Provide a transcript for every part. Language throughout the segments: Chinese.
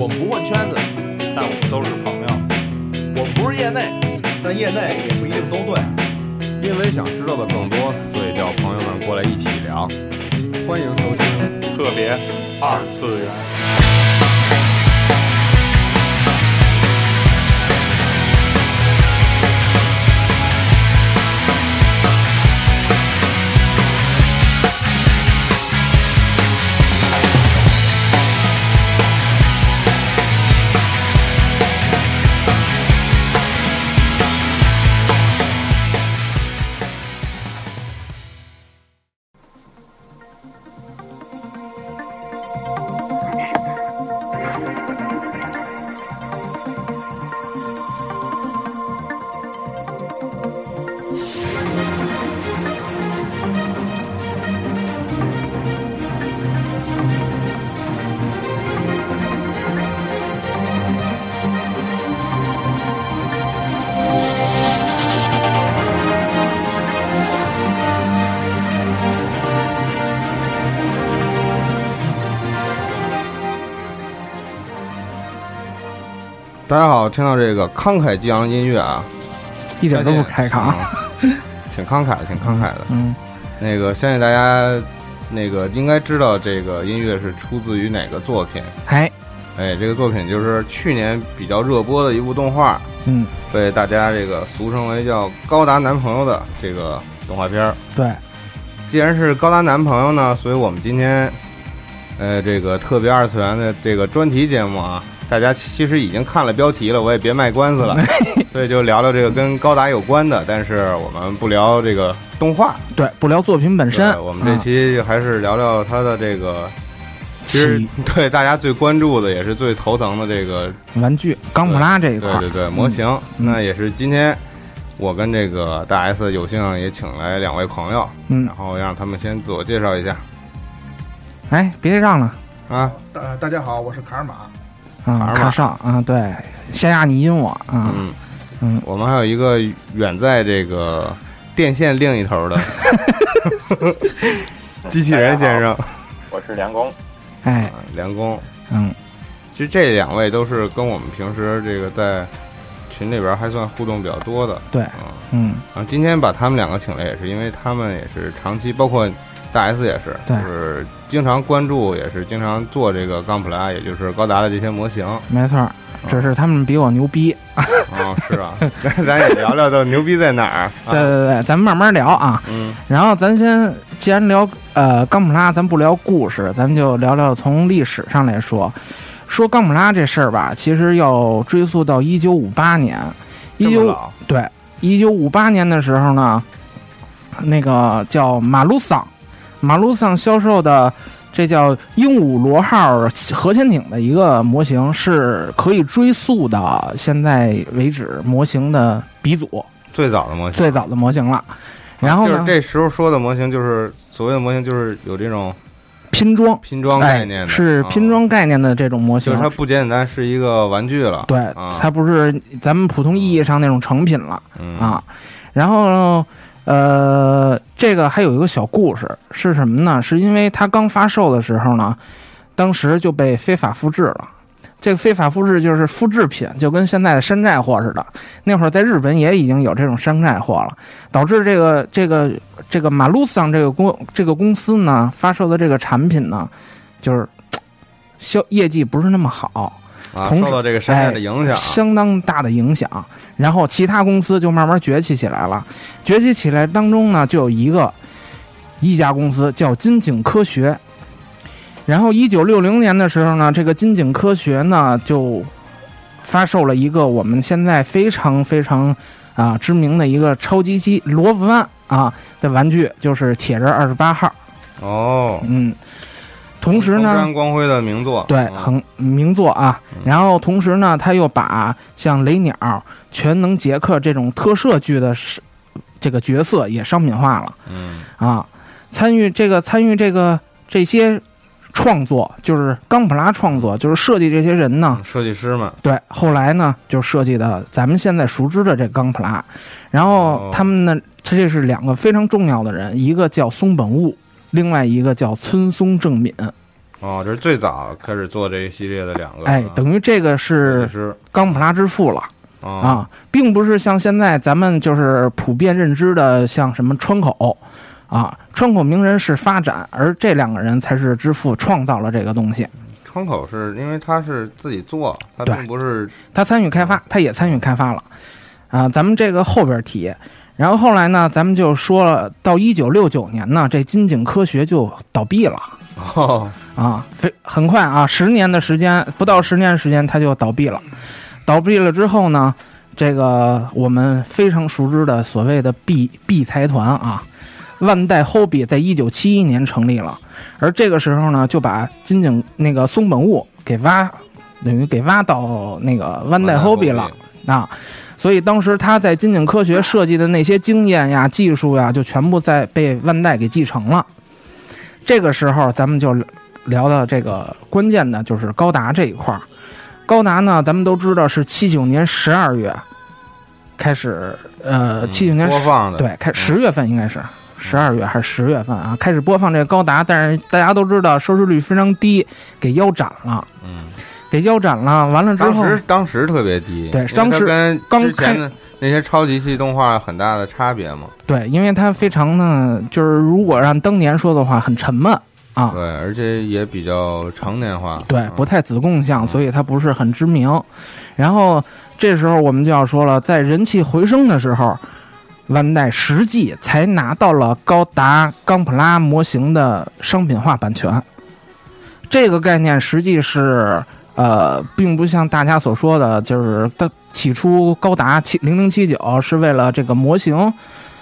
我们不混圈子，但我们都是朋友。我们不是业内，但业内也不一定都对。因为想知道的更多，所以叫朋友们过来一起聊。欢迎收听特别二次元。听到这个慷慨激昂音乐啊，一点都不开场亢，，挺慷慨，挺慷慨的。嗯，那个相信大家那个应该知道这个音乐是出自于哪个作品？哎，哎，这个作品就是去年比较热播的一部动画，嗯，被大家这个俗称为叫《高达男朋友》的这个动画片儿。对，既然是高达男朋友呢，所以我们今天，呃，这个特别二次元的这个专题节目啊，大家其实已经看了标题了，我也别卖关子了，所以就聊聊这个跟高达有关的，但是我们不聊这个动画，对，不聊作品本身，我们这期还是聊聊它的这个，其实对大家最关注的也是最头疼的这个，玩具钢普拉这一块，对对对，模型，嗯。那也是今天。我跟这个大 S 有幸也请来两位朋友，嗯。然，后让他们先自我介绍一下。哎，别让了，啊。大大家好，我是卡尔玛。啊，卡尔玛卡上啊，对，夏亚你阴我啊，嗯。嗯，我们还有一个远在这个电线另一头的 机器人先生，我是梁工，哎，啊梁工。嗯，其实这两位都是跟我们平时这个在群里边还算互动比较多的。对啊，嗯，然后今天把他们两个请来，也是因为他们也是长期，包括大 S 也是，对就是经常关注，也是经常做这个钢普拉，也就是高达的这些模型。没错，只是他们比我牛逼，啊，是啊，咱 咱也聊聊到牛逼在哪儿。啊 对对对，咱们慢慢聊啊。嗯然后咱先，既然聊呃钢普拉，咱不聊故事，咱们就聊聊从历史上来说。说钢普拉这事儿吧，其实要追溯到一九五八年。一九对，一九五八年的时候呢，那个叫马鲁桑，马路桑销售的这叫鹦鹉螺号核潜艇的一个模型，是可以追溯到现在为止模型的鼻祖，最早的模型，最早的模型了。然后呢，就是这时候说的模型，就是所谓的模型，就是有这种拼装。拼装概念的，哎、是拼装概念的这种模啊，型，就是它不简简单是一个玩具了，对，啊它不是咱们普通意义上那种成品了。嗯啊，然后呃，这个还有一个小故事是什么呢？是因为它刚发售的时候呢，当时就被非法复制了。这个非法复制就是复制品，就跟现在的山寨货似的。那会儿在日本也已经有这种山寨货了，导致这个这个这个马路桑这个公这个公司呢发售的这个产品呢，就是销业绩不是那么好。啊，同时受到这个山寨的影响，相当大的影响。然后其他公司就慢慢崛起起来了。崛起起来当中呢，就有一个一家公司叫金井科学。然后一九六零年的时候呢，这个金井科学呢就发售了一个我们现在非常非常啊知名的一个超级机罗布湾啊的玩具，就是铁人二十八号。哦，嗯，同时呢，光辉的名作，对，嗯。很名作啊。嗯。然后同时呢，他又把像雷鸟、全能杰克这种特摄剧的这个角色也商品化了。嗯。啊。参与这个参与这个这些创作，就是冈普拉创作，就是设计这些人呢，设计师们，对，后来呢就设计的咱们现在熟知的这冈普拉。然后哦。他们呢，这是两个非常重要的人，一个叫松本悟，另外一个叫村松正敏。哦，这是最早开始做这一系列的两个，哎，等于这个是是。冈普拉之父了。啊啊，并不是像现在咱们就是普遍认知的像什么川口。啊，川口名人是发展，而这两个人才是之父，创造了这个东西。窗口是因为他是自己做，他并不是他参与开发，他也参与开发了，啊，咱们这个后边提。然后后来呢，咱们就说了，到一九六九年呢，这金井科学就倒闭了哦，啊，非很快啊，十年的时间，不到十年时间，它就倒闭了。倒闭了之后呢，这个我们非常熟知的所谓的 B B 财团啊，万代 Hobby 在一九七一年成立了，而这个时候呢，就把金井那个松本悟给挖，等于给挖到那个万代 Hobby 了啊。所以当时他在金井科学设计的那些经验呀、技术呀，就全部在被万代给继承了。这个时候，咱们就聊到这个关键的，就是高达这一块儿。高达呢，咱们都知道是七九年十二月开始，呃，七九年播放的，对，开十月份应该是十二月还是十月份啊？开始播放这个高达，但是大家都知道收视率非常低，给腰斩了，嗯，给腰斩了。完了之后，当时当时特别低，对当时跟刚之前的那些超级系动画很大的差别嘛，对，因为它非常呢，就是如果让当年说的话，很沉闷啊。对，而且也比较成年化，对，嗯不太子贡像，所以它不是很知名。然后这时候我们就要说了，在人气回升的时候，万代实际才拿到了高达钢普拉模型的商品化版权。这个概念实际是呃，并不像大家所说的，就是它起初高达七零零七九是为了这个模型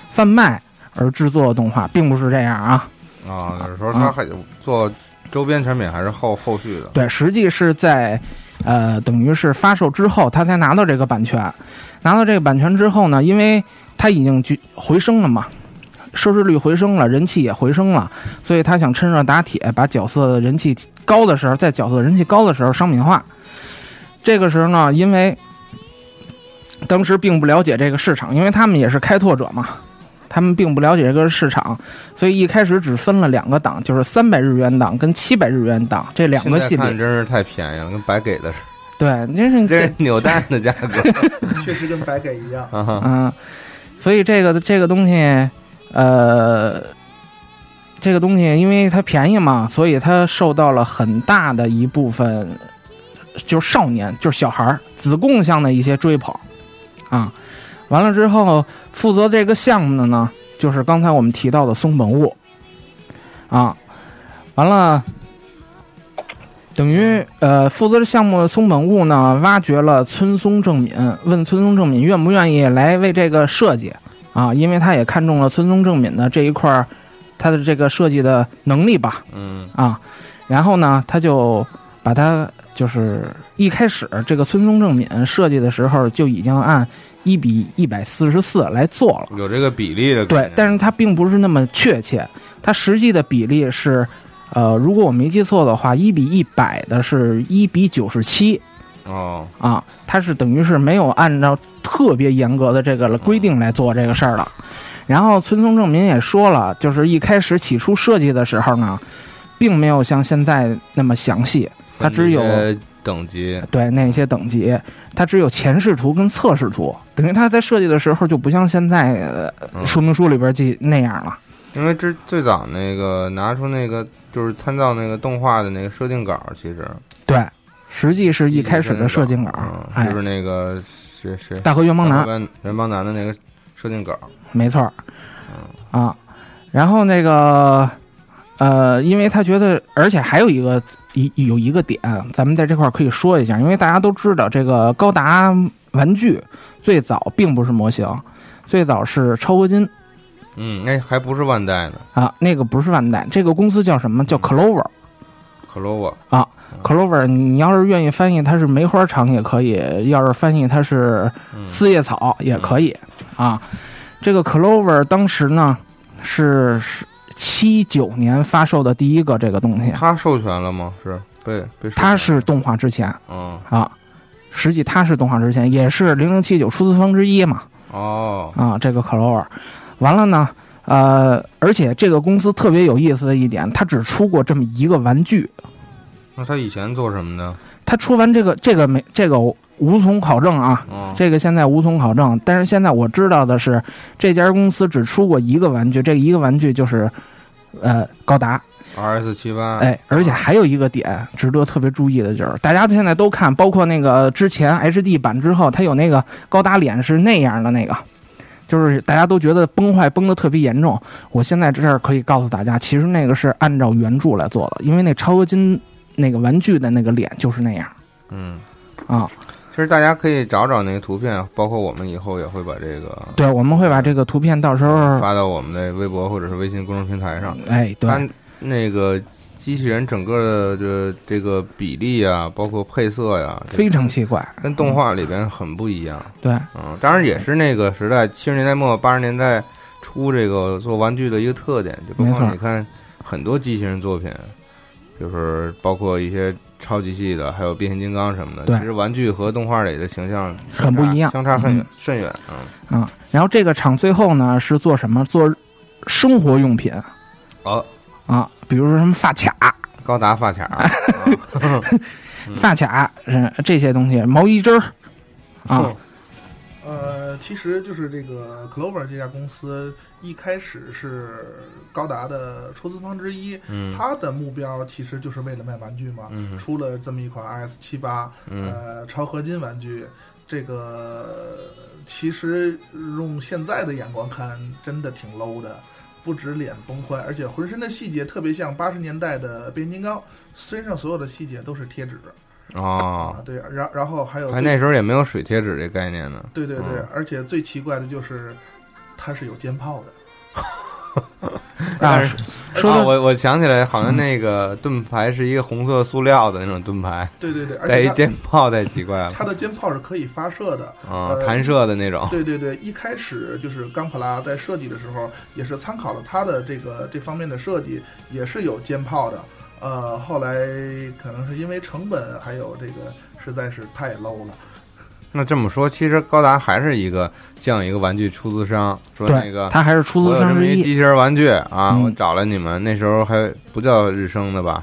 贩卖而制作的动画，并不是这样啊。啊，有时候他还做周边产品，还是后后续的，对，实际是在，呃，等于是发售之后，他才拿到这个版权。拿到这个版权之后呢，因为他已经回回升了嘛，收视率回升了，人气也回升了，所以他想趁热打铁，把角色的人气高的时候，在角色人气高的时候商品化。这个时候呢，因为当时并不了解这个市场，因为他们也是开拓者嘛，他们并不了解这个市场，所以一开始只分了两个档，就是三百日元档跟七百日元档这两个系现在列。真是太便宜了，跟白给的似的，对，真是这扭蛋的价格，确实跟白给一样。嗯，所以这个这个东西，呃，这个东西因为它便宜嘛，所以它受到了很大的一部分，就是少年，就是小孩儿子贡向的一些追捧啊。完了之后，负责这个项目的呢，就是刚才我们提到的松本悟啊。完了。等于呃，负责这项目的松本悟呢，挖掘了村松正敏，问村松正敏愿不愿意来为这个设计啊，因为他也看中了村松正敏的这一块儿，他的这个设计的能力吧嗯啊，然后呢，他就把他就是一开始这个村松正敏设计的时候就已经按一比一百四十四来做了。有这个比例的，，对但是它并不是那么确切，它实际的比例是，呃，如果我没记错的话，一比一百的是一比九十七哦，啊，它是等于是没有按照特别严格的这个规定来做这个事儿了。然后村松正民也说了，就是一开始起初设计的时候呢，并没有像现在那么详细，它只有等级，对那些等级，它只有前视图跟侧视图，等于它在设计的时候就不像现在、说明书里边记那样了。因为这最早那个拿出那个就是参照那个动画的那个设定稿，其实。对，实际是一开始的设定稿，就，是那个谁谁大河原邦男，男原邦男的那个设定稿，没错儿，啊，然后那个呃，因为他觉得，而且还有一个一有一个点，咱们在这块儿可以说一下，因为大家都知道，这个高达玩具最早并不是模型，最早是超合金。嗯，那还不是万代呢。啊，那个不是万代，这个公司叫什么？叫 Clover。，Clover，Clover，你你要是愿意翻译它是梅花厂也可以，要是翻译它是嗯。四叶草也可以啊。这个 Clover 当时呢是是七九年发售的第一个这个东西，他授权了吗？是被被它是动画之前嗯。啊，实际它是动画之前，也是零零七九出资方之一嘛哦。啊。这个 Clover，完了呢，呃，而且这个公司特别有意思的一点，它只出过这么一个玩具那他以前做什么的？他出完这个这个没这个无从考证啊，哦，这个现在无从考证。但是现在我知道的是，这家公司只出过一个玩具，这一个玩具就是呃高达。R S 七八，哎，而且还有一个点值得特别注意的就是，大家现在都看，包括那个之前 HD 版之后，它有那个高达脸是那样的那个，就是大家都觉得崩坏崩的特别严重。我现在这儿可以告诉大家，其实那个是按照原著来做的，因为那超合金那个玩具的那个脸就是那样嗯，啊。其实大家可以找找那个图片，包括我们以后也会把这个对，我们会把这个图片到时候，发到我们的微博或者是微信公众平台上。哎，对，那个机器人整个的这这个比例啊，包括配色呀，这非常奇怪。跟动画里边很不一样。对，嗯，当然也是那个时代七十年代末八十年代初这个做玩具的一个特点，就包括你看很多机器人作品，就是包括一些超级系的，还有变形金刚什么的，对其实玩具和动画里的形象很不一样相差很远嗯甚远。嗯，嗯，然后这个厂最后呢是做什么？做生活用品啊，啊，比如说什么发卡、高达发卡，啊 发卡，嗯，这些东西，毛衣针儿。啊。嗯，呃，其实就是这个 Clover 这家公司一开始是高达的出资方之一，嗯。它的目标其实就是为了卖玩具嘛，嗯。出了这么一款 RS 七八，嗯。呃，超合金玩具，这个其实用现在的眼光看，真的挺 low 的。不止脸崩坏，而且浑身的细节特别像八十年代的变形金刚，身上所有的细节都是贴纸哦啊，，对，然然后还有还那时候也没有水贴纸这概念呢。对对对，嗯而且最奇怪的就是它是有肩炮的。啊 但是，说我我想起来，好像那个盾牌是一个红色塑料的那种盾牌，对对对，而带一肩炮，太奇怪了。它的肩炮是可以发射的。弹射的那种。对对对，一开始就是冈普拉在设计的时候，也是参考了它的这个这方面的设计，也是有肩炮的。呃，后来可能是因为成本还有这个实在是太 low 了。那这么说，其实高达还是一个像一个玩具出资商，说那个，他还是出资商之一。一机器人玩具啊，嗯我找了你们，那时候还不叫日升的吧？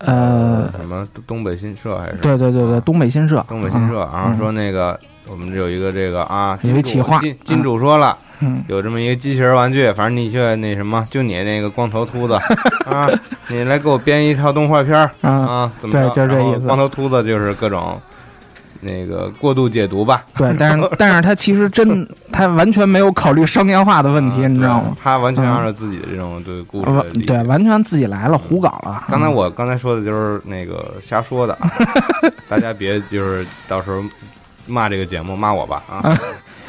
呃，什么东北新社还是？对对对对，东北新社，东北新社，啊然后说那个我们这有一个这个啊，金主有一企划金金主说了。嗯，有这么一个机器人玩具，反正你去那什么，就你那个光头秃子 啊，你来给我编一套动画片啊，怎么对就是这意思光头秃子就是各种那个过度解读吧，对，但是 但是他其实真他完全没有考虑商业化的问题，啊你知道吗？他完全按照自己的这种对故事对，完全自己来了，胡搞了。刚才我刚才说的就是那个瞎说的，大家别就是到时候骂这个节目骂我吧啊！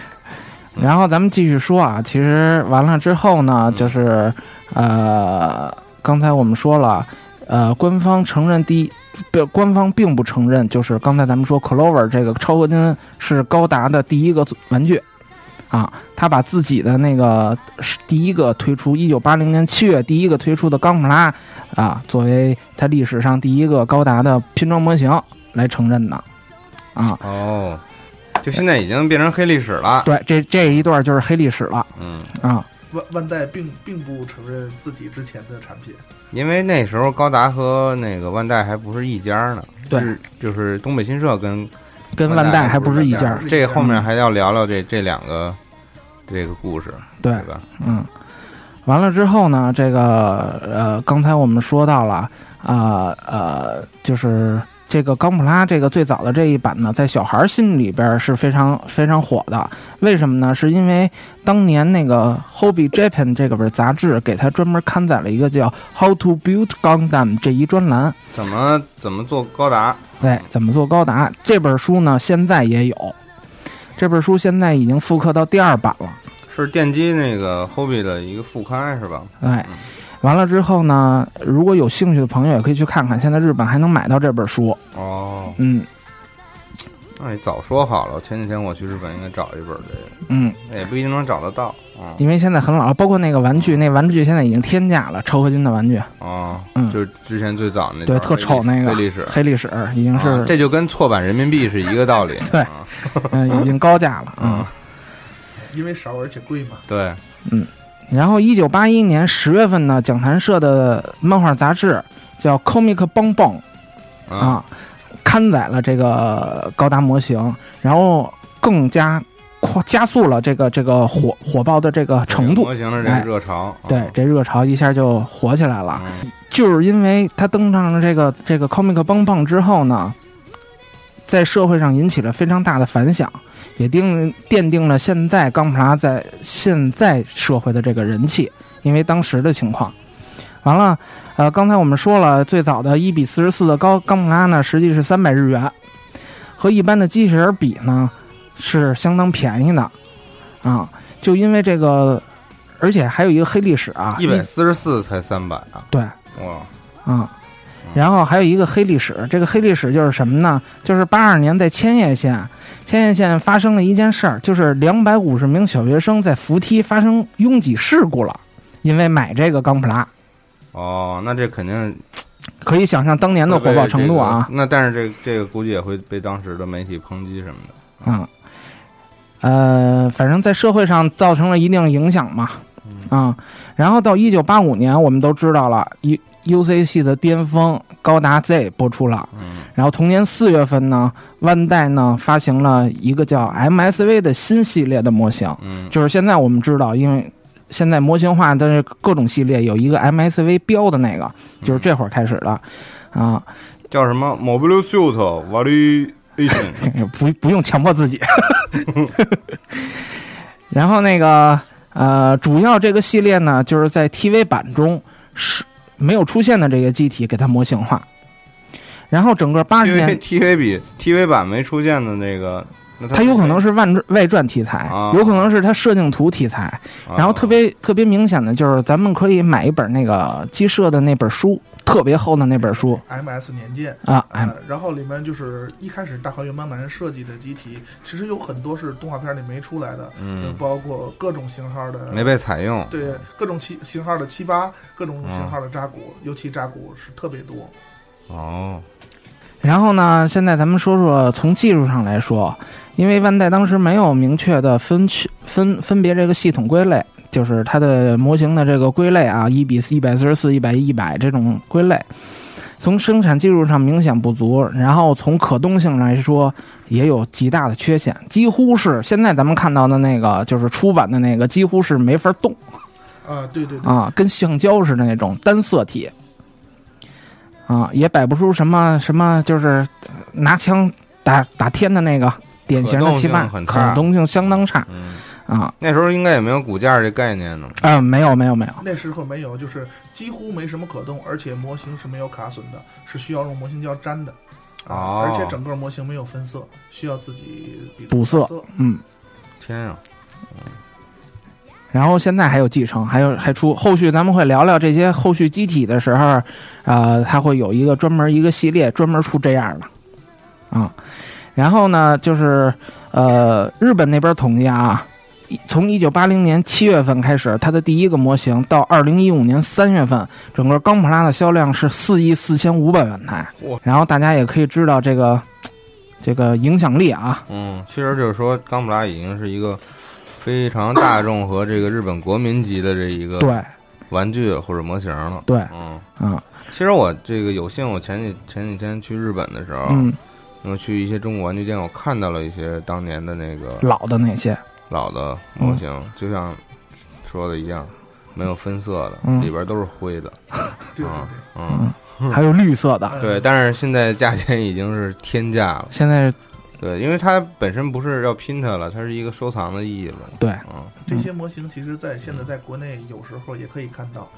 然后咱们继续说啊，其实完了之后呢，嗯就是呃，刚才我们说了，呃，官方承认第一，不，官方并不承认，就是刚才咱们说 Clover 这个超合金是高达的第一个玩具啊，他把自己的那个是第一个推出，一九八零年七月第一个推出的钢普拉啊，作为他历史上第一个高达的拼装模型来承认的啊。哦，就现在已经变成黑历史了。对，这这一段就是黑历史了嗯，啊。万万代并并不承认自己之前的产品。因为那时候高达和那个万代还不是一家呢，对就是东北新社跟跟万代还不是一家，这后面还要聊聊这这两个这个故事，对对吧？嗯，完了之后呢，这个呃，刚才我们说到了啊呃就是这个冈普拉这个最早的这一版呢，在小孩儿心里边儿是非常非常火的。为什么呢？是因为当年那个《Hobby Japan》这个本杂志给他专门刊载了一个叫《How to Build Gundam》这一专栏。怎么怎么做高达？对，怎么做高达？这本书呢，现在也有。这本书现在已经复刻到第二版了。是电机那个 Hobby 的一个副刊是吧？哎嗯，完了之后呢，如果有兴趣的朋友也可以去看看，现在日本还能买到这本书。哦，嗯。那你早说好了，前几天我去日本应该找一本这个，嗯，也不一定能找得到啊。因为现在很老，包括那个玩具，那玩具现在已经天价了，超合金的玩具，哦，嗯。就是之前最早那对，特丑那个黑历史，黑历史已经是啊这就跟错版人民币是一个道理。对。啊。嗯、已经高价了。嗯，因为少而且贵嘛。对，然后一九八一年十月份呢，讲谈社的漫画杂志叫《comic bong bong》啊，刊载了这个高达模型，然后更加扩加速了这个这个火火爆的这个程度模。型的这热潮，对，这热潮一下就火起来了。嗯就是因为他登上了这个这个 comic 棒棒之后呢，在社会上引起了非常大的反响，也定奠定了现在钢普拉在现在社会的这个人气。因为当时的情况，完了，呃，刚才我们说了，最早的一比四十四的高钢普拉呢，实际是三百日元，和一般的机器人比呢，是相当便宜的，啊，就因为这个，而且还有一个黑历史啊，一百四十四才三百啊！对。哇，嗯，然后还有一个黑历史，这个黑历史就是什么呢？就是八二年在千叶县，千叶县发生了一件事儿，就是两百五十名小学生在扶梯发生拥挤事故了，因为买这个钢普拉，哦，那这肯定可以想象当年的火爆程度啊这个。那但是这这个估计也会被当时的媒体抨击什么的。嗯，呃，反正在社会上造成了一定影响嘛。啊、然后到一九八五年，我们都知道了，U U C 系的巅峰高达 Z 播出了。嗯然后同年四月份呢，万代呢发行了一个叫 MSV 的新系列的模型，嗯就是现在我们知道，因为现在模型化的各种系列有一个 MSV 标的那个，就是这会儿开始的，啊，叫什么 Mobile Suit Variation？不不用强迫自己。然后那个呃，主要这个系列呢，就是在 TV 版中是没有出现的这个机体给它模型化。然后整个八十年，TV 比 TV 版没出现的那个，那它有可能是外传外传题材啊，有可能是它设定图题材。啊然后特别特别明显的就是，咱们可以买一本那个鸡舍的那本书，特别厚的那本书 MS 年鉴。啊，哎呃，然后里面就是一开始大河原邦男设计的机体，其实有很多是动画片里没出来的，嗯包括各种型号的没被采用。对各种七型号的七八，各种嗯型号的扎古，尤其扎古是特别多。哦，然后呢，现在咱们说说从技术上来说，因为万代当时没有明确的分区分分别这个系统归类，就是它的模型的这个归类啊，一比一百四十四、一百一百这种归类，从生产技术上明显不足，然后从可动性来说也有极大的缺陷，几乎是现在咱们看到的那个就是出版的那个，几乎是没法动。啊，对对对，啊，跟橡胶似的那种单色体，啊，也摆不出什么什么，就是呃拿枪打打天的那个典型的七八，可动性相当差嗯，啊那时候应该也没有骨架这概念呢。啊，没有没有没有，那时候没有，就是几乎没什么可动，而且模型是没有卡损的，是需要用模型胶粘的。啊哦而且整个模型没有分色，需要自己比补色色。嗯，天啊！然后现在还有继承，还有还出后续，咱们会聊聊这些后续机体的时候，呃，它会有一个专门一个系列专门出这样的，啊，然后呢，就是呃，日本那边统计啊，从一九八零年七月份开始，它的第一个模型到二零一五年三月份，整个钢普拉的销量是四亿四千五百万台。哇，然后大家也可以知道这个这个影响力啊，嗯，其实就是说，钢普拉已经是一个非常大众和这个日本国民级的这一个对玩具或者模型了。对，嗯，嗯其实我这个有幸，我前几前几天去日本的时候，嗯，我去一些中国玩具店，我看到了一些当年的那个老的那些，老的模型，就像说的一样，没有分色的，嗯里边都是灰的。对对啊对。嗯，还有绿色的，呃对，但是现在价钱已经是天价了。现在对，因为它本身不是要拼它了，它是一个收藏的意义了。对。嗯，这些模型其实，在现在在国内有时候也可以看到，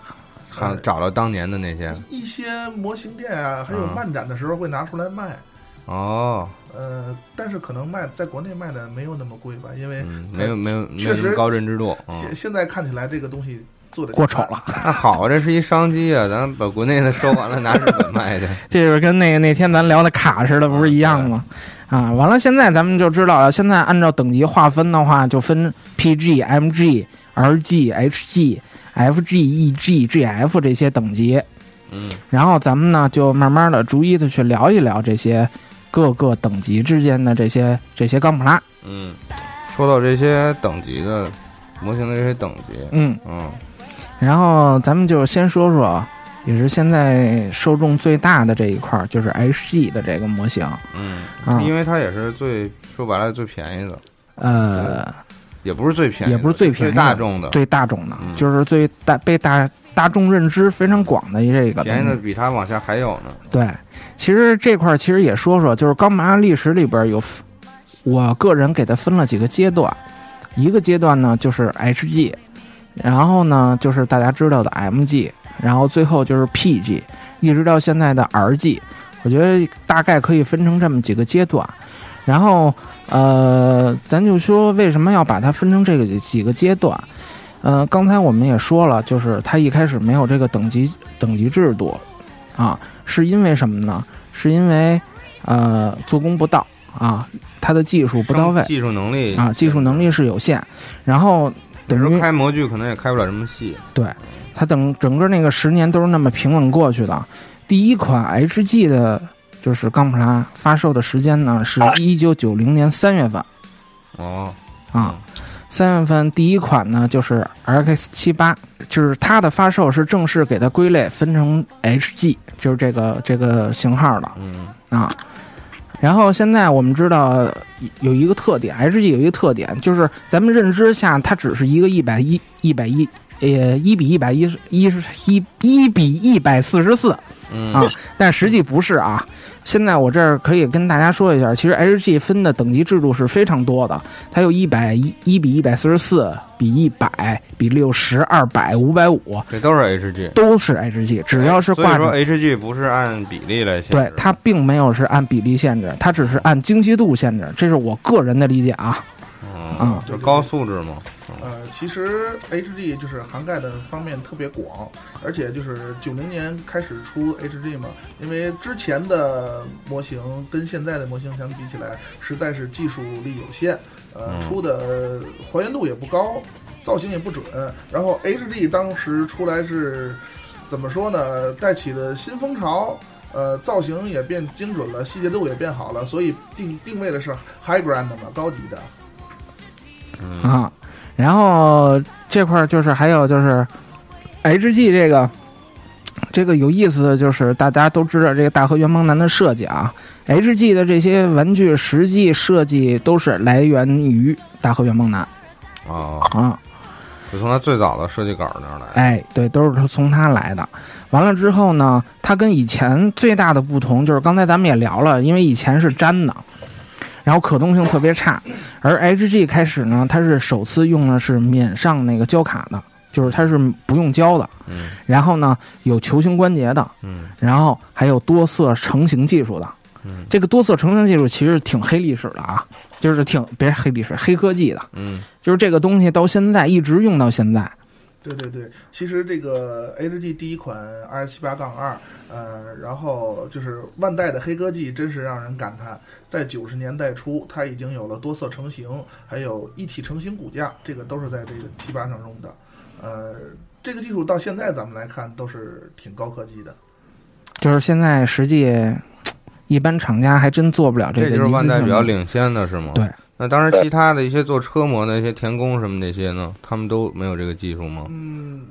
看找到当年的那些。一些模型店啊，还有嗯漫展的时候会拿出来卖。哦，呃，但是可能卖在国内卖的没有那么贵吧，因为嗯，没有没有没确实有高认知度。嗯现，现在看起来这个东西做的过丑了。那好，这是一商机啊，咱把国内的收完了，拿日本卖去。这就是跟那个那天咱聊的卡似的，不是一样吗？啊，完了，现在咱们就知道了。现在按照等级划分的话，就分 PG、MG、RG、HG、FG、EG、GF 这些等级。嗯然后咱们呢，就慢慢的、逐一的去聊一聊这些各个等级之间的这些这些钢普拉。嗯，说到这些等级的模型的这些等级，嗯，嗯然后咱们就先说说也是现在受众最大的这一块儿，就是 HG 的这个模型。嗯，啊，因为它也是最说白了最便宜的，呃，也不是最便宜，也不是最便宜的大众的，最大众的，嗯。就是最大被大大众认知非常广的这个便宜的比它往下还有呢。对，其实这块儿其实也说说，就是高马历史里边有，我个人给它分了几个阶段，一个阶段呢就是 HG，然后呢就是大家知道的 MG，然后最后就是 PG，一直到现在的 RG，我觉得大概可以分成这么几个阶段，然后呃，咱就说为什么要把它分成这个几个阶段。呃，刚才我们也说了，就是它一开始没有这个等级等级制度，啊，是因为什么呢？是因为呃做工不到。啊，它的技术不到位。技术能力啊，技术能力是有限，然后等于开模具可能也开不了什么戏。对。它等整个那个十年都是那么平稳过去的。第一款 HG 的，就是钢普拉发售的时间呢是一九九零年三月份哦，啊，三月份第一款呢就是 RX 七八，就是它的发售是正式给它归类分成 HG，就是这个这个型号的。嗯啊。然后现在我们知道有一个特点，HG 有一个特点，就是咱们认知下它只是一个一百一一百一呃一比一百一一一一比一百四十四嗯啊，但实际不是啊。现在我这儿可以跟大家说一下，其实 HG 分的等级制度是非常多的，它有一百一一比一百四十四，比一百，比六十、二百、五百五，这都是 HG，都是 HG，只要是挂着。HG 不是按比例来限制，对，它并没有是按比例限制，它只是按精细度限制，这是我个人的理解啊。嗯嗯，就高素质嘛。呃，其实 HG 就是涵盖的方面特别广，而且就是九零年开始出 HG 嘛，因为之前的模型跟现在的模型相比起来，实在是技术力有限，呃，出的还原度也不高，造型也不准。然后 HG 当时出来是怎么说呢？带起的新风潮。呃，造型也变精准了，细节度也变好了，所以定定位的是 high grand 的嘛，高级的。嗯，然后这块儿就是还有就是 HG 这个这个有意思的就是大家都知道这个大河原邦男的设计啊，HG 的这些玩具实际设计都是来源于大河原邦男。啊，啊，就从他最早的设计稿那儿来。哎，对，都是从他来的。完了之后呢，他跟以前最大的不同就是刚才咱们也聊了，因为以前是粘的，然后可动性特别差，而 HG 开始呢，它是首次用的是免上那个胶卡的，就是它是不用胶的，嗯然后呢有球形关节的，嗯然后还有多色成型技术的。嗯这个多色成型技术其实挺黑历史的啊，就是挺别黑历史，黑科技的，嗯就是这个东西到现在一直用到现在。对对对，其实这个 HG 第一款 R 七八杠二，呃，然后就是万代的黑科技，真是让人感叹。在九十年代初，它已经有了多色成型，还有一体成型骨架，这个都是在这个 T 八上用的。呃，这个技术到现在咱们来看都是挺高科技的。就是现在实际一般厂家还真做不了这个。这就是万代比较。领先的是吗？对。那当时，其他的一些做车模的一些田工什么那些呢，他们都没有这个技术吗？嗯，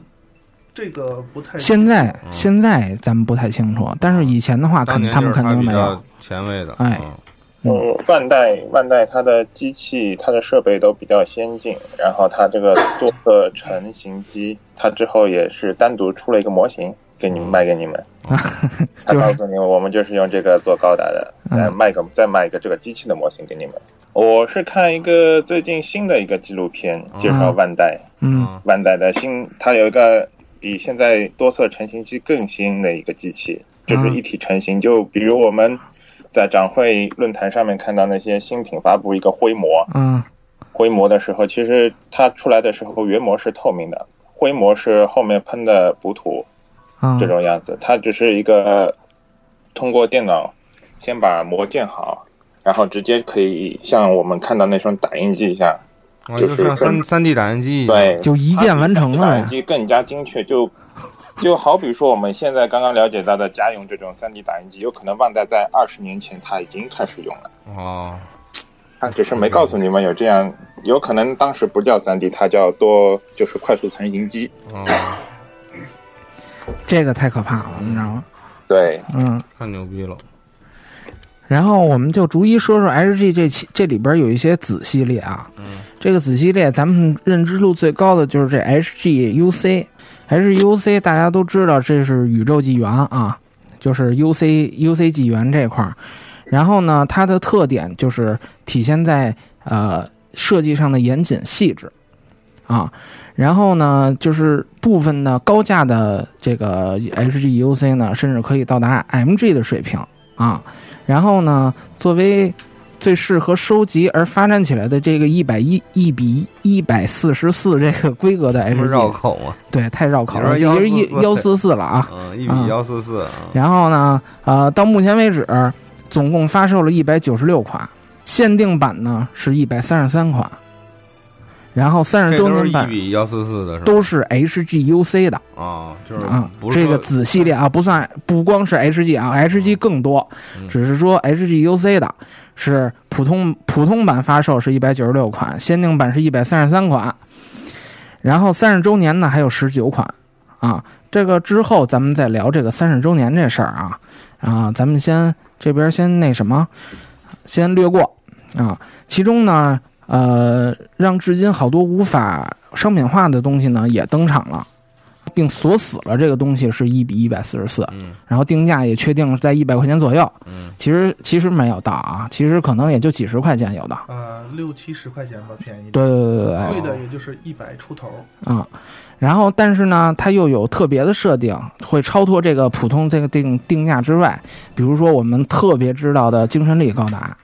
这个不太现在嗯现在咱们不太清楚，但是以前的话，肯他们肯定没有比较。前卫的。哎嗯嗯，万代万代它的机器、它的设备都比较先进，然后它这个多个成型机，它之后也是单独出了一个模型给你们卖给你们。他告诉你们，我们就是用这个做高达的，嗯再卖个再卖一个这个机器的模型给你们。我是看一个最近新的一个纪录片，介绍万代，嗯嗯万代的新，它有一个比现在多色成型机更新的一个机器，就是一体成型。就比如我们在展会论坛上面看到那些新品发布一个灰模，嗯灰模的时候，其实它出来的时候原模是透明的，灰模是后面喷的补涂嗯这种样子。它只是一个通过电脑先把模建好，然后直接可以像我们看到那种打印机一样，啊就就是像三三 D 打印机一样。对，就一键完成了打印机更加精确，就就好比说我们现在刚刚了解到的家用这种三 D 打印机，有可能万代在二十年前它已经开始用了，哦，它只是没告诉你们有这样，有可能当时不叫三 D，它叫多就是快速成型机。哦，这个太可怕了，你知道吗？对，嗯。太牛逼了。然后我们就逐一说说 HG 这期这里边有一些子系列啊，嗯，这个子系列咱们认知度最高的就是这 HGUC。HGUC 大家都知道，这是宇宙纪元啊，就是 UC UC 纪元这块儿。然后呢，它的特点就是体现在呃设计上的严谨细致啊。然后呢，就是部分的高价的这个 HGUC 呢，甚至可以到达 MG 的水平啊。然后呢，作为最适合收集而发展起来的这个一百一一比一百四十四这个规格的这么 HG，绕口啊。对，太绕口了，其实一幺144四四了啊。嗯，一比幺四四啊。然后呢，呃，到目前为止，总共发售了一百九十六款，限定版呢是一百三十三款，然后三十周年版比幺四四的？都是 HGUC 的啊，就是啊这个子系列啊，不算不光是 HG 啊，HG 更多，嗯只是说 HGUC 的是普通普通版发售是一百九十六款，限定版是一百三十三款，然后三十周年呢还有十九款啊。这个之后咱们再聊这个三十周年这事儿啊啊，咱们先这边先那什么，先略过啊。其中呢，呃，让至今好多无法商品化的东西呢也登场了，并锁死了这个东西是一比一百四十四，嗯然后定价也确定在一百块钱左右。嗯其实其实没有到啊，其实可能也就几十块钱有的。呃，六七十块钱吧，便宜的。对对对对贵的也就是一百出头。对，啊、然后但是呢，它又有特别的设定，会超脱这个普通这个定定价之外。比如说我们特别知道的精神力高达，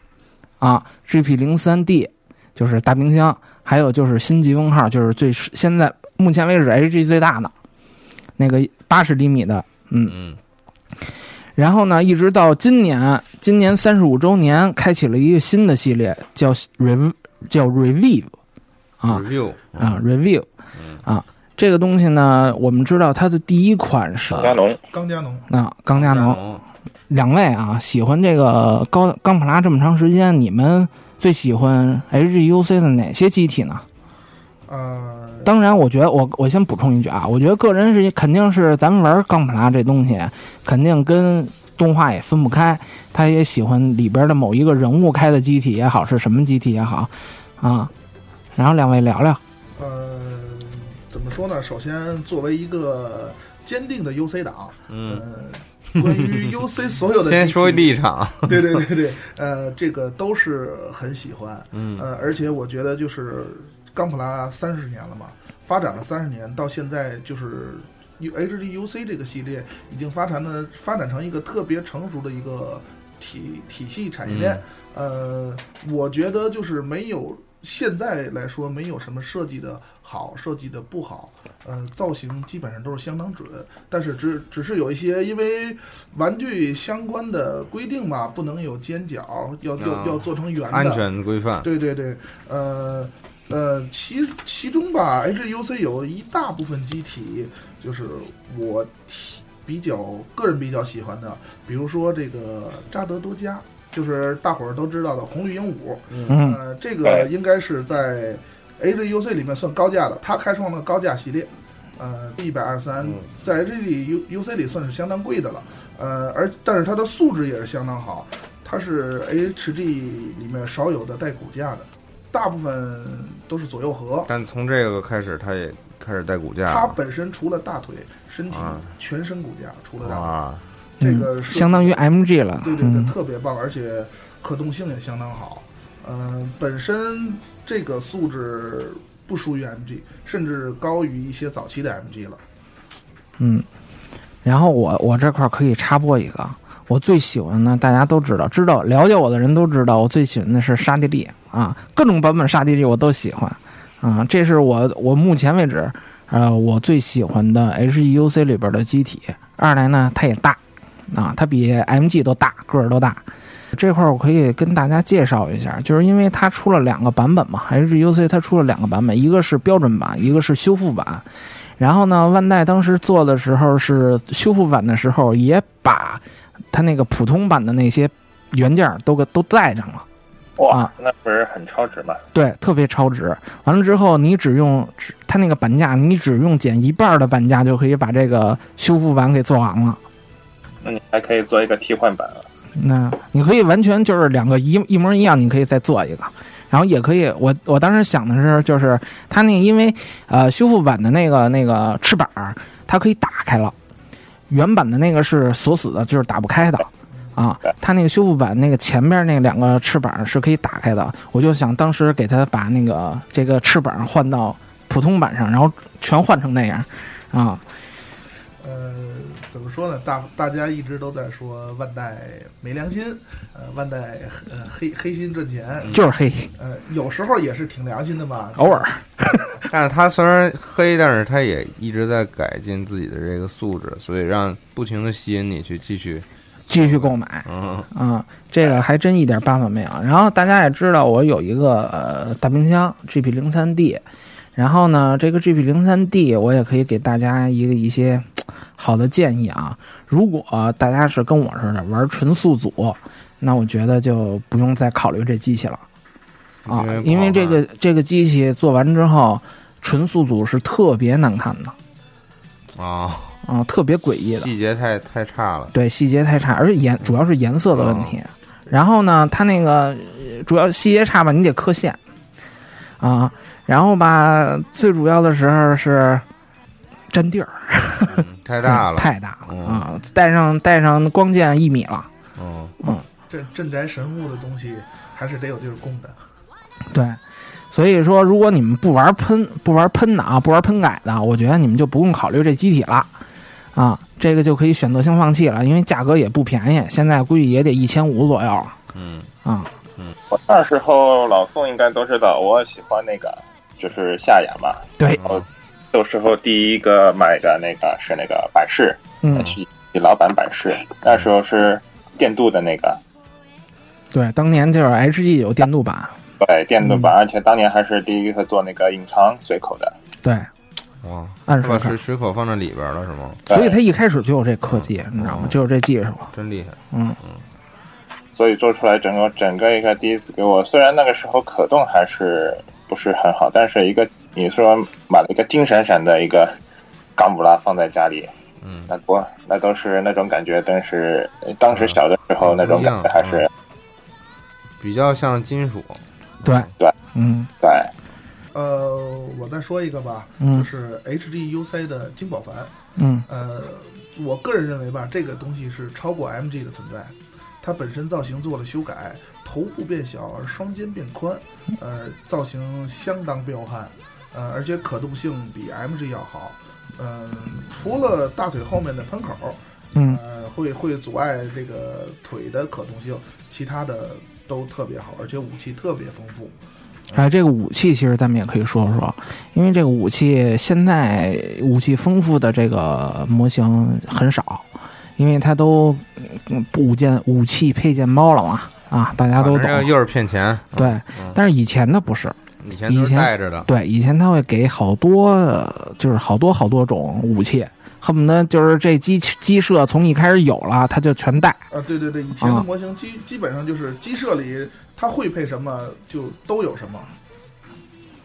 啊，GP 零三 D 就是大冰箱，还有就是新疾风号，就是最现在目前为止 HG 最大的那个八十厘米的，嗯，嗯。然后呢，一直到今年，今年三十五周年，开启了一个新的系列，叫 Rev，叫 Revive，啊，review 啊 Review，嗯。啊，这个东西呢，我们知道它的第一款是加农钢加农，啊钢加农。农两位啊，喜欢这个高钢普拉这么长时间，你们最喜欢 HGUC 的哪些机体呢？呃，当然，我觉得我我先补充一句啊，我觉得个人是肯定是咱们玩钢普拉这东西，肯定跟动画也分不开。他也喜欢里边的某一个人物开的机体也好，是什么机体也好，啊。然后两位聊聊，呃，怎么说呢？首先，作为一个坚定的 UC 党，嗯，呃，关于 UC 所有的先说立场，对对对对，呃，这个都是很喜欢，嗯呃，而且我觉得就是钢普拉三十年了嘛，发展了三十年，到现在就是 U H D U C 这个系列已经发展的发展成一个特别成熟的一个体体系产业链，呃，我觉得就是没有。现在来说，没有什么设计的好，设计的不好，呃，造型基本上都是相当准，但是只只是有一些因为玩具相关的规定嘛，不能有尖角，要要、啊要做成圆的，安全规范，对对对，呃呃，其其中吧，HUC 有一大部分机体，就是我比较个人比较喜欢的，比如说这个扎德多加，就是大伙儿都知道的红绿鹦鹉，嗯。呃，这个应该是在 HUC 里面算高价的，它开创了高价系列。呃，一百二十三嗯，在 H 里 U UC 里算是相当贵的了，呃，而但是它的素质也是相当好，它是 HG 里面少有的带骨架的，大部分都是左右合。但从这个开始，它也开始带骨架，它本身除了大腿，身体啊。全身骨架，除了大腿，啊，这个相当于 MG 了。对对对，嗯特别棒，而且可动性也相当好。嗯、本身这个素质不输于 MG，甚至高于一些早期的 MG 了。嗯，然后我我这块儿可以插播一个，我最喜欢的大家都知道，知道了解我的人都知道，我最喜欢的是沙地利啊，各种版本沙地利我都喜欢啊，这是我我目前为止呃我最喜欢的 HEUC 里边的机体。二来呢，它也大啊，它比 MG 都大，个儿都大。这块儿我可以跟大家介绍一下，就是因为它出了两个版本嘛，HGUC 它出了两个版本，一个是标准版，一个是修复版。然后呢，万代当时做的时候是修复版的时候，也把它那个普通版的那些原件儿都给都带上了，哇啊，那不是很超值吗？对，特别超值。完了之后，你只用它那个板架，你只用减一半的板架就可以把这个修复版给做完了。那你还可以做一个替换版了。那你可以完全就是两个一一模一样，你可以再做一个，然后也可以。我我当时想的是，就是它那因为呃修复版的那个那个翅膀，它可以打开了，原版的那个是锁死的，就是打不开的。啊，它那个修复版那个前边那两个翅膀是可以打开的，我就想当时给它把那个这个翅膀换到普通版上，然后全换成那样，啊，呃，说呢？大大家一直都在说万代没良心，呃，万代呃黑黑心赚钱，就是黑心，呃，有时候也是挺良心的吧，偶尔。但是他虽然黑，但是他也一直在改进自己的这个素质，所以让不停的吸引你去继续。继续购买，嗯嗯，这个还真一点办法没有。然后大家也知道，我有一个呃大冰箱 GP 零三 D，然后呢，这个 GP 零三 D 我也可以给大家一个一些 好的建议啊。如果大家是跟我似的玩纯素组，那我觉得就不用再考虑这机器了啊，因为这个这个机器做完之后，纯素组是特别难看的啊。啊，特别诡异的，细节太太差了。对，细节太差，而且颜主要是颜色的问题。然后呢，它那个主要细节差吧，你得刻线啊。然后吧，最主要的时候是占地儿，嗯、太大了，太大了啊！带上带上光剑一米了。嗯嗯，镇镇宅神物的东西还是得有地儿供的。对。所以说，如果你们不玩喷不玩喷的啊，不玩喷改的，我觉得你们就不用考虑这机体了。啊，这个就可以选择性放弃了，因为价格也不便宜，现在估计也得一千五左右。嗯啊，嗯，我那时候老宋应该都知道，我喜欢那个就是夏雅嘛。对。然后，有时候第一个买的那个是那个板式，嗯，是老板板式，那时候是电镀的那个。对，当年就是 HG 有电镀版。对，电镀版，嗯、而且当年还是第一个做那个隐藏水口的。对。哇，按把水水口放在里边了是吗？所以他一开始就有这科技，你知道吗？就有这技术，真厉害。嗯嗯。所以做出来整个整个一个第一次给我，虽然那个时候可动还是不是很好，但是一个你说买了一个金闪闪的一个冈布拉放在家里，嗯，那不那都是那种感觉，但是当时小的时候那种感觉还是、嗯、比较像金属。对对，嗯对。呃，我再说一个吧，嗯、就是 HGUC 的金宝凡。嗯，呃，我个人认为吧，这个东西是超过 MG 的存在。它本身造型做了修改，头部变小，而双肩变宽，呃，造型相当彪悍，呃，而且可动性比 MG 要好。嗯、呃，除了大腿后面的喷口，嗯，呃，会会阻碍这个腿的可动性，其他的都特别好，而且武器特别丰富。哎，这个武器其实咱们也可以说说，因为这个武器现在武器丰富的这个模型很少，因为它都武件武器配件包了嘛，啊，大家都懂。又是骗钱。对，嗯、但是以前的不是，以前以前带着的。对，以前他会给好多，就是好多好多种武器，恨不得就是这机机设从一开始有了，他就全带。啊，对对对，以前的模型基、啊、基本上就是机设里。它会配什么就都有什么，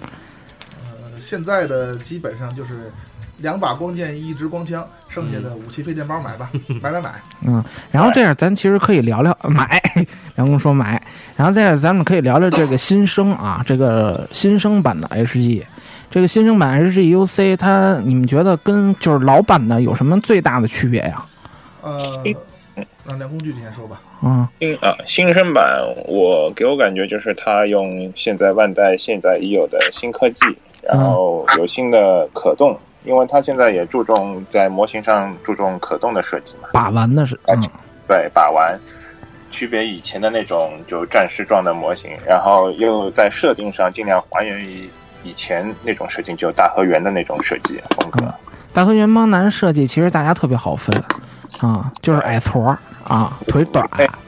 呃，现在的基本上就是两把光剑一支光枪，剩下的武器配件包买吧，买买买。嗯，然后这样咱其实可以聊聊买，梁工说买，然后在这咱们可以聊聊这个新生啊，这个新生版的 HG，这个新生版 HGUC，它你们觉得跟就是老版的有什么最大的区别呀？呃。让梁工具体先说吧。嗯，新啊新生版，我给我感觉就是它用现在万代现在已有的新科技，然后有新的可动，因为它现在也注重在模型上注重可动的设计嘛。把玩的是，嗯，对，把玩，区别以前的那种就战士状的模型，然后又在设定上尽量还原于以前那种设定，就大和园的那种设计风格。嗯、大和园帮男设计其实大家特别好分。啊，就是矮矬啊，腿短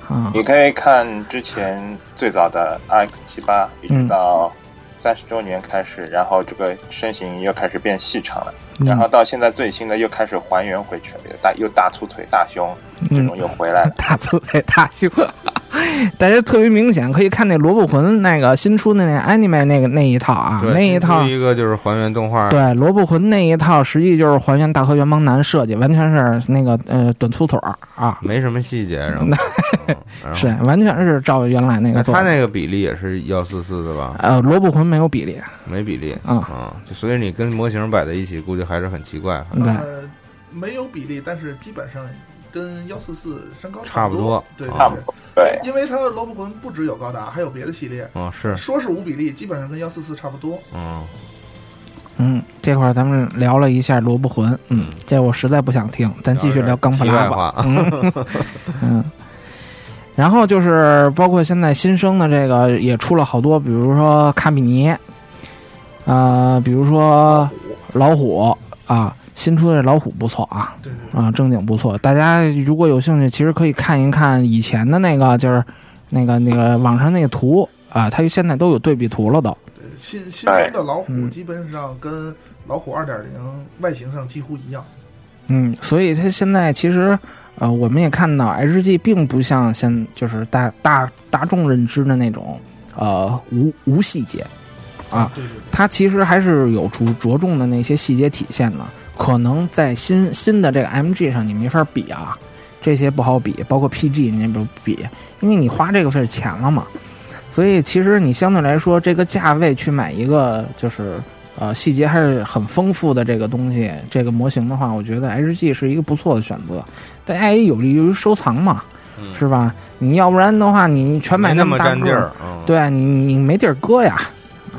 啊。你可以看之前最早的 RX 七八，一直到三十周年开始，嗯、然后这个身形又开始变细长了，嗯、然后到现在最新的又开始还原回去了，大又大粗腿大胸这种又回来了。大粗腿大胸，大家特别明显，可以看那萝卜魂那个新出的那 anime 那个那一套啊，对那一套。一个就是还原动画，对萝卜魂那一套，实际就是还原大河原邦男设计，完全是那个呃短粗腿儿啊，没什么细节，然后嗯然后。是完全是照原来那那个做。他那个比例也是幺四四的吧？呃，萝卜魂没有比例，没比例啊。啊，就所以你跟模型摆在一起，估计还是很奇怪，对，呃，没有比例，但是基本上跟幺四四身高不差不多对差不多，对，因为它的萝卜魂不只有高达，还有别的系列。嗯，是，说是无比例，基本上跟幺四四差不多。嗯，嗯，这块儿咱们聊了一下萝卜魂，嗯，这我实在不想听，咱继续聊钢普拉吧。嗯嗯，然后就是包括现在新生的这个也出了好多，比如说卡比尼，呃，比如说老虎啊，新出的这老虎不错啊，对对对，啊，正经不错。大家如果有兴趣，其实可以看一看以前的那个，就是那个那个网上那个图啊，它现在都有对比图了都。新新出的老虎嗯基本上跟老虎二点零外形上几乎一样。嗯，所以它现在其实，呃，我们也看到 HG 并不像现就是大大大众认知的那种，呃，无无细节，啊，对对对，它其实还是有着着重的那些细节体现的。可能在新新的这个 MG 上你没法比啊，这些不好比，包括 PG 你也不比，因为你花这个份钱了嘛。所以其实你相对来说这个价位去买一个就是呃细节还是很丰富的这个东西，这个模型的话，我觉得 HG 是一个不错的选择。大家也有利于收藏嘛，嗯是吧？你要不然的话，你全买那么大个儿占地儿，，嗯，对啊你你没地儿搁呀，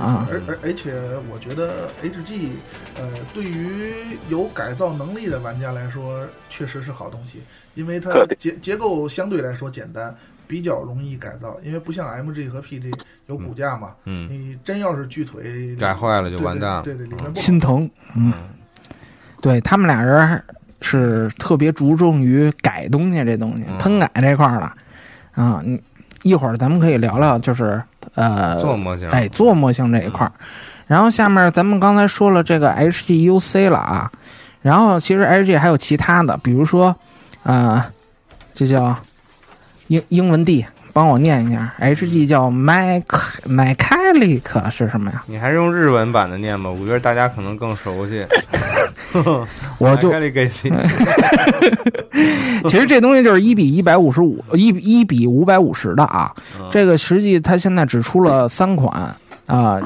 啊，而而而且我觉得 HG，呃，对于有改造能力的玩家来说，确实是好东西，因为它结结构相对来说简单，比较容易改造。因为不像 MG 和 PG 有骨架嘛，嗯，你真要是锯腿改坏了就对完蛋了，对对，对里面不心疼，嗯。对他们俩人是特别注重于改东西这东西，嗯喷改这块儿的啊。你一会儿咱们可以聊聊，就是呃，做模型，哎做模型这一块儿。然后下面咱们刚才说了这个 HGUC 了啊，然后其实 HG 还有其他的，比如说呃，这叫英英文 D，帮我念一下，HG 叫 Mac Mechanic 是什么呀？你还是用日文版的念吧，我觉得大家可能更熟悉。我就 其实这东西就是一比一百五十五，一一比五百五十的啊。嗯这个实际它现在只出了三款啊、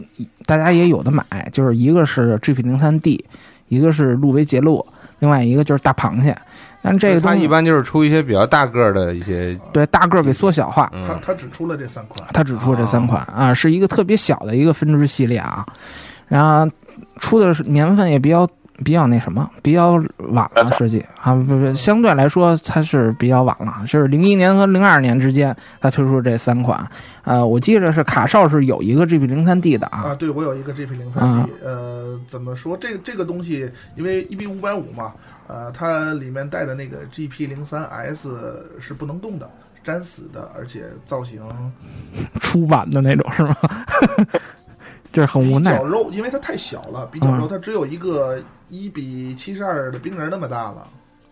大家也有的买，就是一个是 GP 零三 D，一个是路威杰洛，另外一个就是大螃蟹。但这个它一般就是出一些比较大个儿的一些，对大个儿给缩小化，它嗯，它只出了这三款，它只出了这三款啊，是一个特别小的一个分支系列啊。然后出的年份也比较比较那什么，比较晚了，实际啊不不，相对来说它是比较晚了，就是零一年和零二年之间它推出这三款。呃，我记着是卡少是有一个 GP 零三 D 的啊啊，对我有一个 GP 零三啊 D，呃，怎么说这这个东西，因为 EB 五百五嘛，呃，它里面带的那个 GP 零三 S 是不能动的，粘死的，而且造型 出版的那种是吗？这是很无奈。比较肉，因为它太小了，比较肉，嗯。它只有一个一比七十二的冰人那么大了。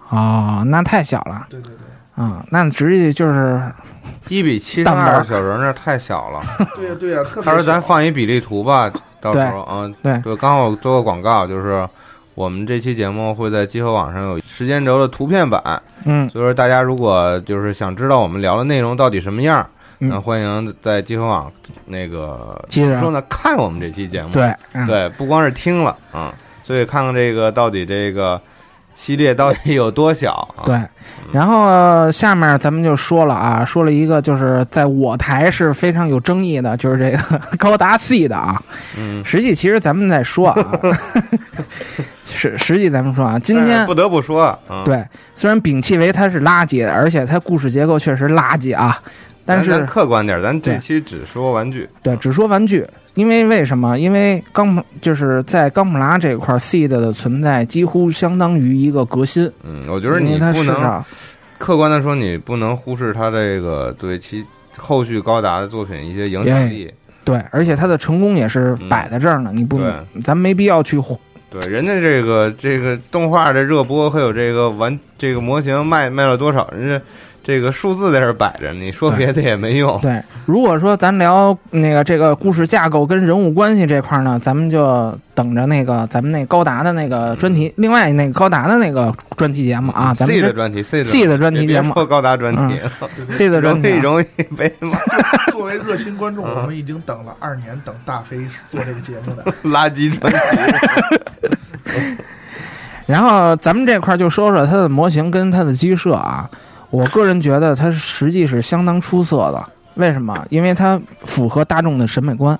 哦，那太小了。对对对，啊、那直接就是一比七十二小人那太小了。对 呀对呀，特别他说咱放一比例图吧，到时候啊，对。对，刚好做个广告，就是我们这期节目会在集合网上有时间轴的图片版，嗯。所以说大家如果就是想知道我们聊的内容到底什么样，嗯那欢迎在集合网那个接着。说呢，看我们这期节目，对嗯。对，不光是听了啊，所以看看这个到底这个系列到底有多小啊？对，然后呃下面咱们就说了啊，说了一个就是在我台是非常有争议的，就是这个高达 C 的啊。嗯，实际其实咱们在说啊，实实际咱们说啊，今天不得不说，啊，对虽然摒弃为它是垃圾，而且它故事结构确实垃圾啊，但是客观点，咱这期只说玩具，对只说玩具。因为为什么？因为钢就是在钢普拉这一块，seed 的存在几乎相当于一个革新。嗯，我觉得你不能客观的说，你不能忽视它这个对其后续高达的作品一些影响力。对，而且它的成功也是嗯摆在这儿呢，你不对咱没必要去对，人家这个这个动画的热播，还有这个玩这个模型卖卖了多少，人家这个数字在这儿摆着，你说别的也没用。对，如果说咱聊那个这个故事架构跟人物关系这块儿呢，咱们就等着那个咱们那高达的那个专题，另外那个高达的那个专题节目啊，咱们 C 的专题，C 的 C 的专题节目别高达专题，C 的专题啊，容易容易被骂 作为热心观众，我们已经等了二年，等大飞做这个节目的。垃圾专题。然后咱们这块儿就说说它的模型跟它的机设啊，我个人觉得它实际是相当出色的。为什么？因为它符合大众的审美观，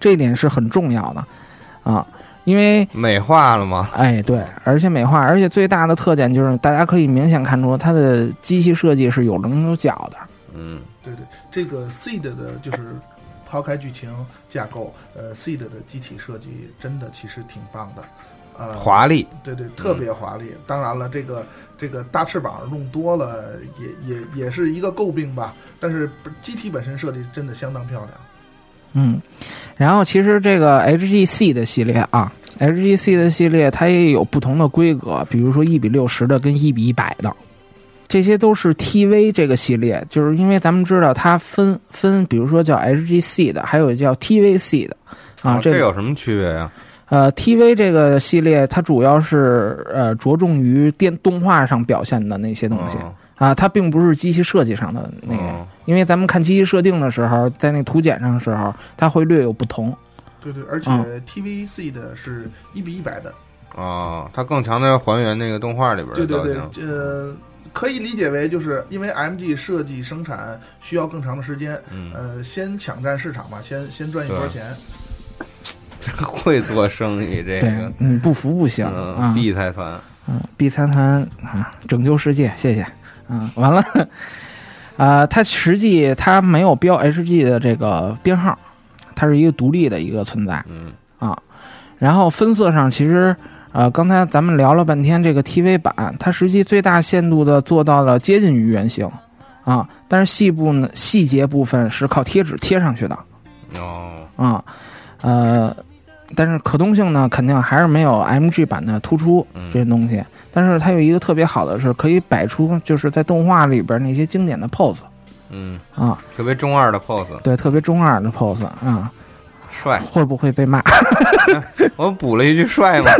这一点是很重要的啊。因为美化了吗？哎，对，而且美化，而且最大的特点就是大家可以明显看出它的机器设计是有棱有角的。嗯，对对，这个 Seed 的就是抛开剧情架构，呃，Seed 的机体设计真的其实挺棒的，呃，华丽。对对，特别华丽。当然了，这个这个大翅膀弄多了，也也也是一个诟病吧。但是机体本身设计真的相当漂亮。嗯，然后其实这个 HGC 的系列啊，HGC 的系列它也有不同的规格，比如说一比六十的跟一比一百的，这些都是 TV 这个系列，就是因为咱们知道它分分，比如说叫 HGC 的，还有叫 TVC 的啊，这个有什么区别呀？呃 TV 这个系列它主要是呃着重于电动画上表现的那些东西。哦啊，它并不是机器设计上的那个，哦因为咱们看机器设定的时候，在那图简上的时候，它会略有不同。对对，而且嗯 TVC 的是一比一百的。啊，它更强调还原那个动画里边对对对呃，可以理解为就是因为 MG 设计生产需要更长的时间，嗯，呃，先抢占市场嘛，先先赚一波钱。会做生意这对个，，嗯，不服不行嗯啊。，B 财团，嗯，B 财团啊，拯救世界，谢谢。嗯，完了，啊，它实际它没有标 HG 的这个编号，它是一个独立的一个存在。嗯啊。然后分色上，其实呃，刚才咱们聊了半天这个 TV 版，它实际最大限度的做到了接近于原型啊，但是细部呢细节部分是靠贴纸贴上去的哦，啊，呃，但是可动性呢，肯定还是没有 MG 版的突出嗯。这些东西。但是它有一个特别好的是，可以摆出就是在动画里边那些经典的 pose 嗯，啊，特别中二的 pose，对，特别中二的 pose 啊，帅。会不会被骂？我补了一句帅嘛，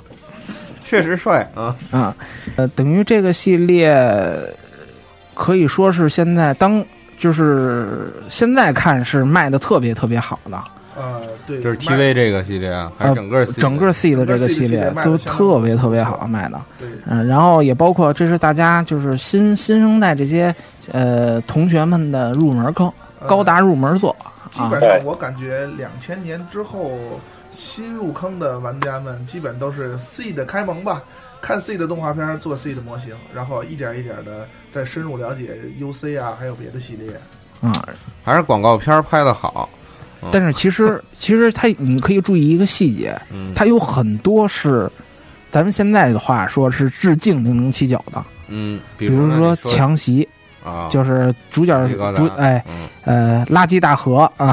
确实帅啊。啊，呃，等于这个系列可以说是现在当就是现在看是卖的特别特别好的，呃，对，就是 TV 这个系列啊，还是整个整个 C 的这个系列都特别特别好卖的。对嗯，然后也包括这是大家就是新新生代这些呃同学们的入门坑，呃高达入门作啊基本。上我感觉两千年之后新入坑的玩家们基本都是 C 的开蒙吧。看 C 的动画片，做 C 的模型，然后一点一点的再深入了解 UC 啊，还有别的系列。啊，还是广告片拍的好。但是其实 其实它你可以注意一个细节，嗯，它有很多是咱们现在的话说是致敬零零七九的，嗯，比比如说强袭，啊，就是主角主哎嗯，呃垃圾大河啊，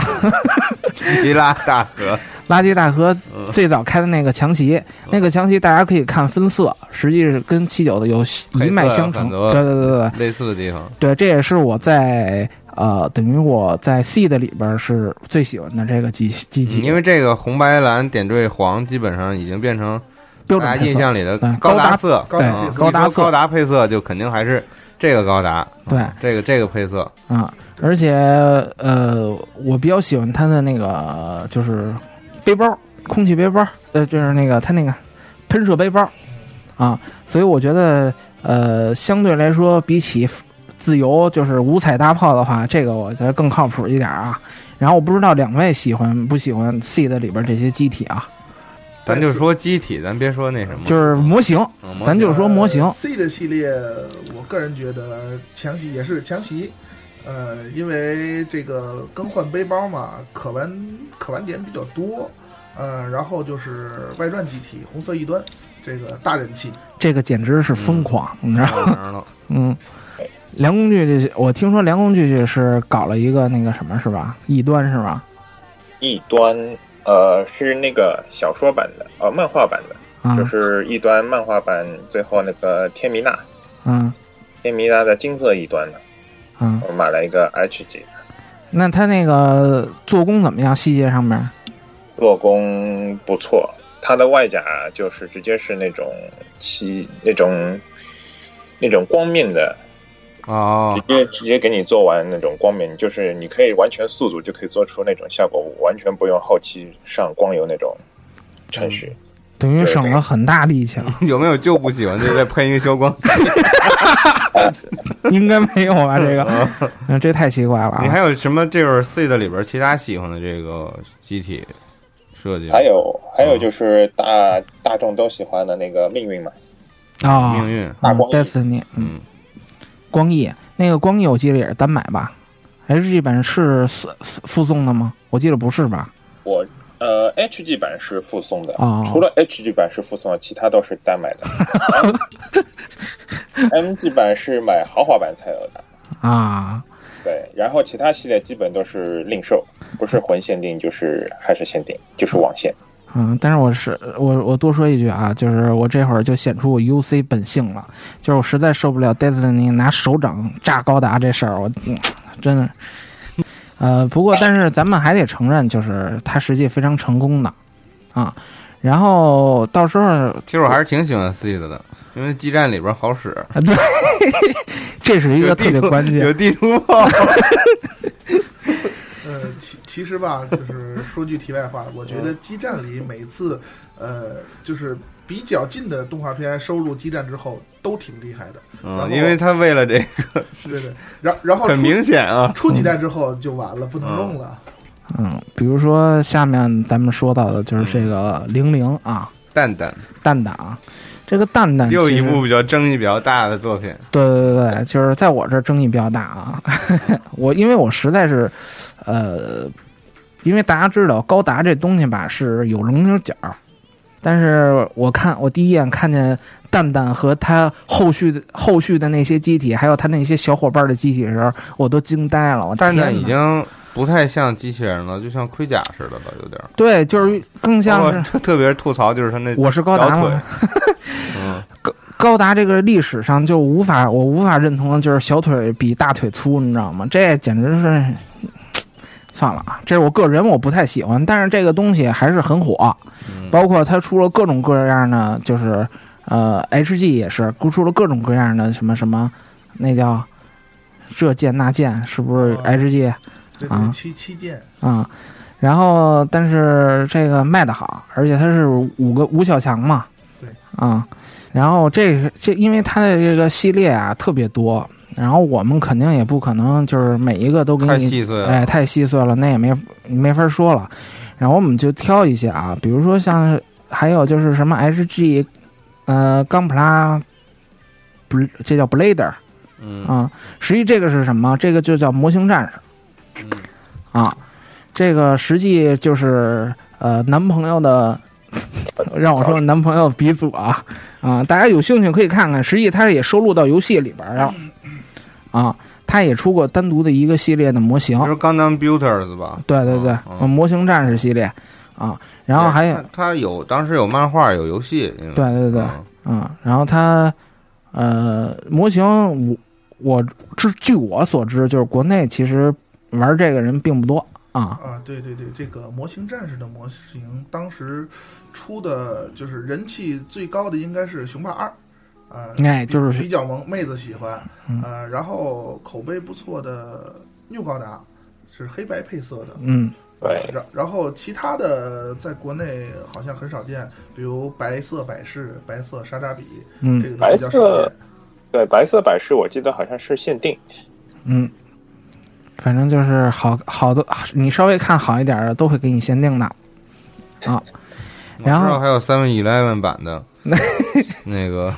希拉大河，垃圾大河嗯。最早开的那个强袭，那个强袭大家可以看分色，实际是跟七九的有一脉相承。对对对对。类似的地方。对，这也是我在呃等于我在 C 的里边是最喜欢的这个机机器，嗯因为这个红白蓝点缀黄基本上已经变成标准印象里的对高高达色，高高高达配色就肯定还是这个高达，对。嗯这个这个配色，啊，而且呃，我比较喜欢它的那个就是背包，空气背包，呃，就是那个它那个喷射背包啊，所以我觉得呃，相对来说比起自由就是五彩大炮的话，这个我觉得更靠谱一点啊。然后我不知道两位喜欢不喜欢 C 的里边这些机体啊，咱就说机体，咱别说那什么，就是模型，嗯咱就说模型。呃 C 的系列，我个人觉得强袭也是强袭，呃，因为这个更换背包嘛，可玩可玩点比较多，呃，然后就是外传机体红色异端，这个大人气，这个简直是疯狂，你知道吗？嗯，梁工具这我听说梁工具是搞了一个那个什么是吧？异端是吧？异端呃是那个小说版的，呃漫画版的，啊，就是异端漫画版最后那个天弥娜，嗯天米娜的金色异端的，嗯，我买了一个 HG，那它那个做工怎么样？细节上面？做工不错，它的外甲就是直接是那种漆那种那种光面的，哦直，接直接给你做完那种光面，就是你可以完全速组就可以做出那种效果，完全不用后期上光油那种程序。等于省了很大力气了。有没有就不喜欢就再喷一个消光？应该没有吧？这个，嗯，这太奇怪了啊。你还有什么就是 Seed 里边其他喜欢的这个机体设计？还有还有就是大大众都喜欢的那个命运嘛，啊，命运，大光翼 Destiny，嗯，嗯，光翼那个光翼我记得也是单买吧？HG 版是附附送的吗？我记得不是吧？我呃 HG 版是附送的，哦除了 HG 版是附送的，其他都是单买的。MG 版是买豪华版才有的，啊，对，然后其他系列基本都是另售，不是魂限定就是还是限定，就是网线。嗯，但是我是我我多说一句啊，就是我这会儿就显出我 UC 本性了，就是我实在受不了 Destiny 拿手掌炸高达这事儿，我、嗯、真的。呃，不过但是咱们还得承认，就是它实际非常成功的啊。然后到时候其实我还是挺喜欢 Seed 的，因为基站里边好使，啊，对，这是一个特别关键。有地图炮。呃，其其实吧，就是说句题外话，我觉得基站里每次，呃，就是比较近的动画片收入基站之后都挺厉害的，嗯，因为他为了这个对对，然然后很明显啊，出几代之后就完了，不能用了。嗯，比如说下面咱们说到的就是这个零零啊，蛋蛋。蛋蛋啊，这个蛋蛋又一部比较争议比较大的作品，对对对对，就是在我这儿争议比较大啊。我因为我实在是，呃，因为大家知道高达这东西吧是有棱有角，但是我看我第一眼看见蛋蛋和他后续的后续的那些机体，还有他那些小伙伴的机体的时候，我都惊呆了。我蛋蛋已经不太像机器人了，就像盔甲似的了，有点儿。对，就是更像是特 特别是吐槽，就是他那我是高达 嗯，高高达这个历史上就无法我无法认同的就是小腿比大腿粗，你知道吗？这简直是，算了啊，这是我个人我不太喜欢，但是这个东西还是很火，嗯。包括它出了各种各样的，就是呃，HG 也是出了各种各样的什么什么，那叫这剑那剑，是不是哦 HG 对啊对，七七剑，啊、然后但是这个卖的好，而且它是五个五小强嘛，对啊、然后这这因为它的这个系列啊特别多，然后我们肯定也不可能就是每一个都给太你细碎了。哎，太细碎了，那也没没法说了。然后我们就挑一些啊，比如说像还有就是什么 HG，呃，钢普拉，不，这叫 Blader 嗯啊。实际这个是什么？这个就叫模型战士嗯啊。这个实际就是呃男朋友的，让我说男朋友鼻祖啊啊！大家有兴趣可以看看，实际它也收录到游戏里边了啊。它也出过单独的一个系列的模型就，是 Gundam Builders 吧？对对对，嗯呃模型战士系列啊，然后还有它它有当时有漫画有游戏，嗯对对对，嗯嗯，然后它呃模型我我知据我所知，就是国内其实玩这个人并不多啊，啊，对对对，这个模型战士的模型当时出的就是人气最高的应该是雄霸二，啊、哎就是比较萌，妹子喜欢，嗯。呃，然后口碑不错的 new 高达是黑白配色的，嗯。对，然然后其他的在国内好像很少见，比如白色百事、白色沙扎比，嗯。这嗯个比较少白色见。对，白色百事我记得好像是限定，嗯，反正就是好好的，你稍微看好一点的都会给你限定的。啊。然后还有 Seven Eleven 版的。那个。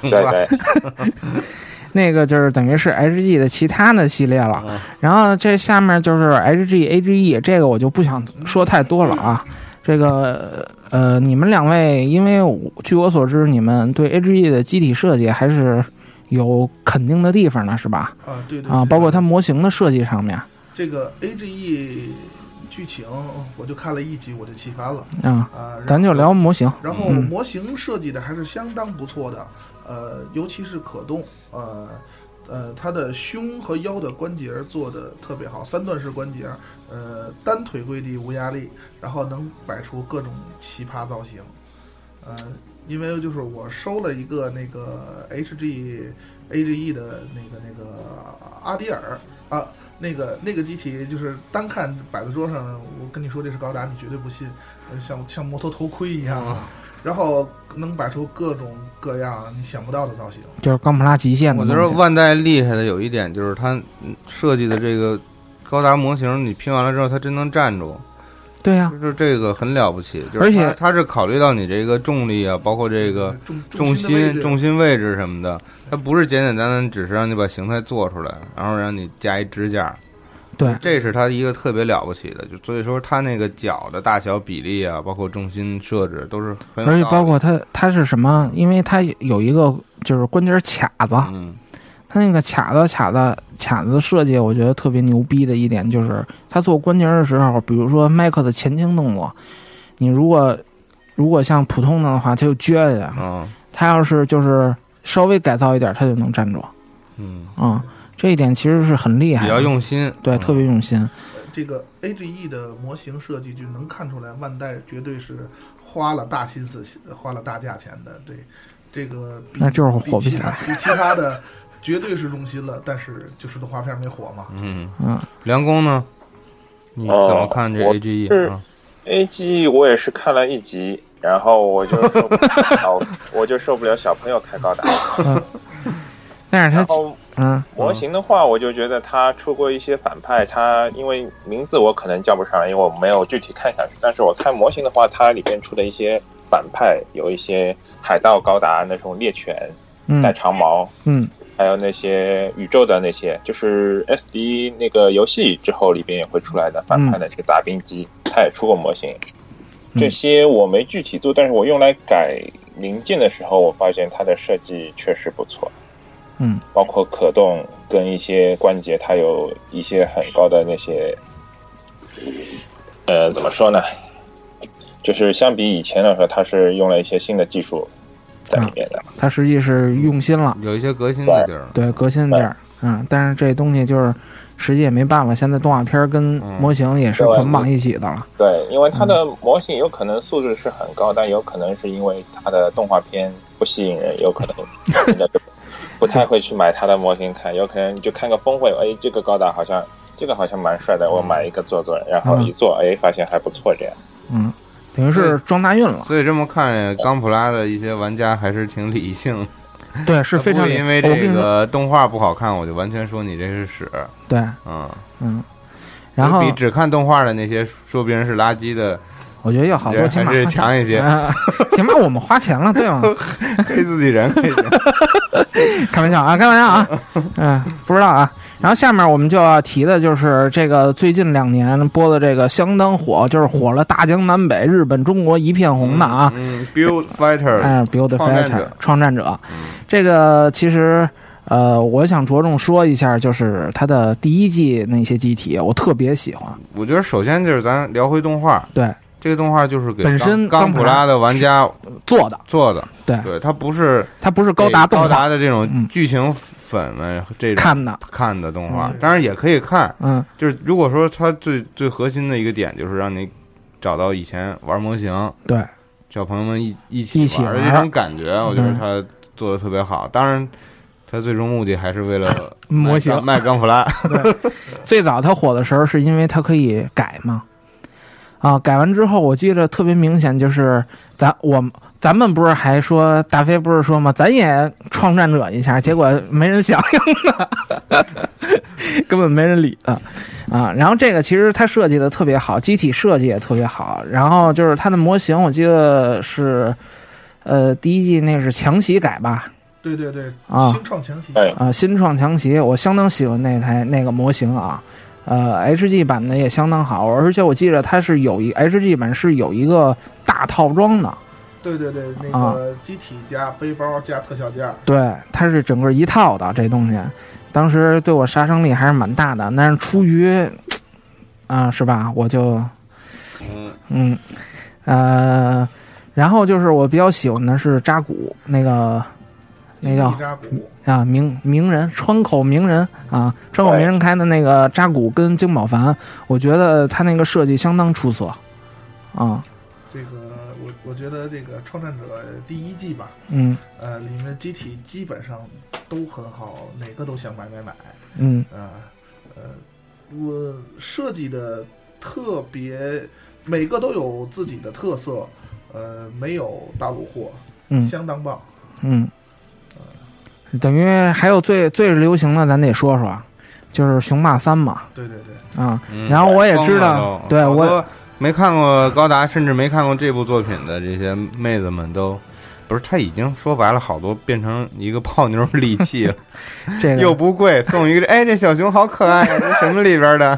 雄霸，对对，那个就是等于是 HG 的其他的系列了，嗯。然后这下面就是 HG、AGE，这个我就不想说太多了啊。这个呃，你们两位，因为据我所知，你们对 HGE 的机体设计还是有肯定的地方呢，是吧？啊，对对啊，包括它模型的设计上面，这个 AGE 剧情我就看了一集，我就气翻了啊，啊。咱就聊模型。然后嗯模型设计的还是相当不错的，呃，尤其是可动，呃。呃，它的胸和腰的关节做的特别好，三段式关节，呃，单腿跪地无压力，然后能摆出各种奇葩造型。呃，因为就是我收了一个那个 HG AGE 的那个那个阿迪尔啊，那个那个机体就是单看摆在桌上，我跟你说这是高达，你绝对不信，呃像像摩托头盔一样。哦 然后能摆出各种各样你想不到的造型。就是冈普拉极限的我。觉得万代厉害的有一点就是它嗯设计的这个高达模型，你拼完了之后，它真能站住，对呀、就是这个很了不起。就是而且它它是考虑到你这个重力啊，包括这个重重心、重心位置什么的，它不是简简单单只是让你把形态做出来，然后让你加一支架。对这是它一个特别了不起的，就所以说它那个脚的大小比例啊，包括重心设置都是很有而且包括它它是什么？因为它有一个就是关节卡子，嗯它那个卡子卡子卡子设计，我觉得特别牛逼的一点就是，它做关节的时候，比如说麦克的前倾动作，你如果如果像普通的的话，它就撅下去；嗯它要是就是稍微改造一点，它就能站住。嗯，啊、这一点其实是很厉害，比较用心，对，嗯特别用心。这个 AGE 的模型设计就能看出来，万代绝对是花了大心思、花了大价钱的。对，这个那就是火不起来比其他的绝对是用心了，但是就是动画片没火嘛。嗯，嗯，梁工呢？你怎么看这哦我 AGE 是啊？？A G E 我也是看了一集，然后我就受不了，我就受不了小朋友开高达。但是它然后嗯模型的话，我就觉得他出过一些反派，他因为名字我可能叫不上来，因为我没有具体看下去。但是我看模型的话，它里边出的一些反派，有一些海盗高达那种猎犬带嗯长毛，嗯还有那些宇宙的那些，就是 S D 那个游戏之后里边也会出来的反派的这个杂兵机，它也出过模型。嗯这些我没具体做，但是我用来改零件的时候，我发现它的设计确实不错。嗯包括可动跟一些关节，它有一些很高的那些，呃，怎么说呢？就是相比以前来说，它是用了一些新的技术在里面的。它实际是用心了，有一些革新的地儿，对革新的地儿。嗯，但是这东西就是实际也没办法，现在动画片跟嗯模型也是捆绑一起的了。对，因为它的模型有可能素质是很高，但有可能是因为它的动画片不吸引人，有可能 不太会去买它的模型看，有可能就看个峰会，哎，这个高达好像这个好像蛮帅的，我买一个做做，然后一做，哎，发现还不错，这样。嗯，等于是撞大运了。所以这么看，钢普拉的一些玩家还是挺理性，对，是非常因为这个动画不好看，我就完全说你这是屎，对，嗯。嗯。然后比只看动画的那些说别人是垃圾的，我觉得要好多，起码还是强一些啊起码我们花钱了，对吗？黑自己人。开玩笑啊，开玩笑啊，嗯，不知道啊。然后下面我们就要提的就是这个最近两年播的这个相当火，就是火了大江南北、日本、中国一片红的啊。嗯，Build Fighter，哎，Build Fighter，创战者，这个其实呃，我想着重说一下，就是它的第一季那些机体，我特别喜欢。我觉得首先就是咱聊回动画，对，这个动画就是给本身钢钢普拉的玩家做的，做的，对。对，它不是它不是高达高达的这种嗯。剧情粉们这种看的，看的动画。嗯，当然也可以看，嗯。就是如果说它最最核心的一个点就是让你找到以前玩模型，对，小朋友们一一起一起玩这种感觉，我觉得嗯。他做的特别好。当然，他最终目的还是为了 模型。卖钢普拉。最早他火的时候是因为它可以改嘛，啊，改完之后我记得特别明显，就是咱我咱们不是还说大飞不是说嘛，咱也创战者一下，结果没人响应了，根本没人理啊啊。然后这个其实它设计的特别好，机体设计也特别好，然后就是它的模型，我记得是呃第一季那是强袭改吧，对对对，啊新创强袭，对啊，新创强袭，我相当喜欢那台那个模型啊。呃，HG 版的也相当好，而且我记得它是有一 HG 版是有一个大套装的，对对对，那啊个机体加背包加特效件，对，它是整个一套的这东西。当时对我杀伤力还是蛮大的，但是出于啊，是吧？我就嗯，嗯呃，然后就是我比较喜欢的是扎古那个那叫金扎古，啊名名人川口名人啊，川口名人开的那个扎古跟金宝凡，我觉得他那个设计相当出色啊，这个我我觉得这个创战者第一季吧，嗯呃，里面的机体基本上都很好，哪个都想买买买。嗯啊，呃，我设计的特别，每个都有自己的特色，呃，没有大陆货，嗯相当棒。嗯，等于还有最最流行的，咱得说说，就是雄霸三嘛。对对对，啊，嗯。然后我也知道对我没看过高达，甚至没看过这部作品的这些妹子们都。不是，他已经说白了，好多变成一个泡妞利器了，这个。又不贵，送一个，哎，这小熊好可爱呀，这什么里边的？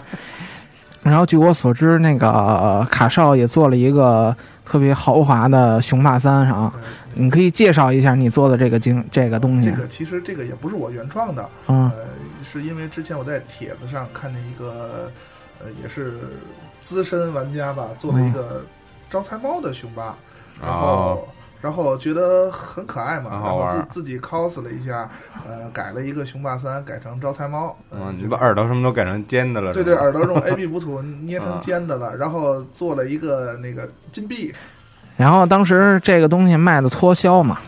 然后据我所知，那个呃卡少也做了一个特别豪华的雄霸三啊，呃你可以介绍一下你做的这个经这个东西这个其实这个也不是我原创的，嗯呃，是因为之前我在帖子上看见一个，呃，也是资深玩家吧，做了一个招财猫的熊霸，然后。哦然后觉得很可爱嘛，然后自自己 cos 了一下，呃，改了一个熊霸三，改成招财猫。呃嗯，你把耳朵什么都改成尖的了，对对，耳朵用 A B 补土捏成啊。尖的了，然后做了一个那个金币，然后当时这个东西卖的脱销嘛，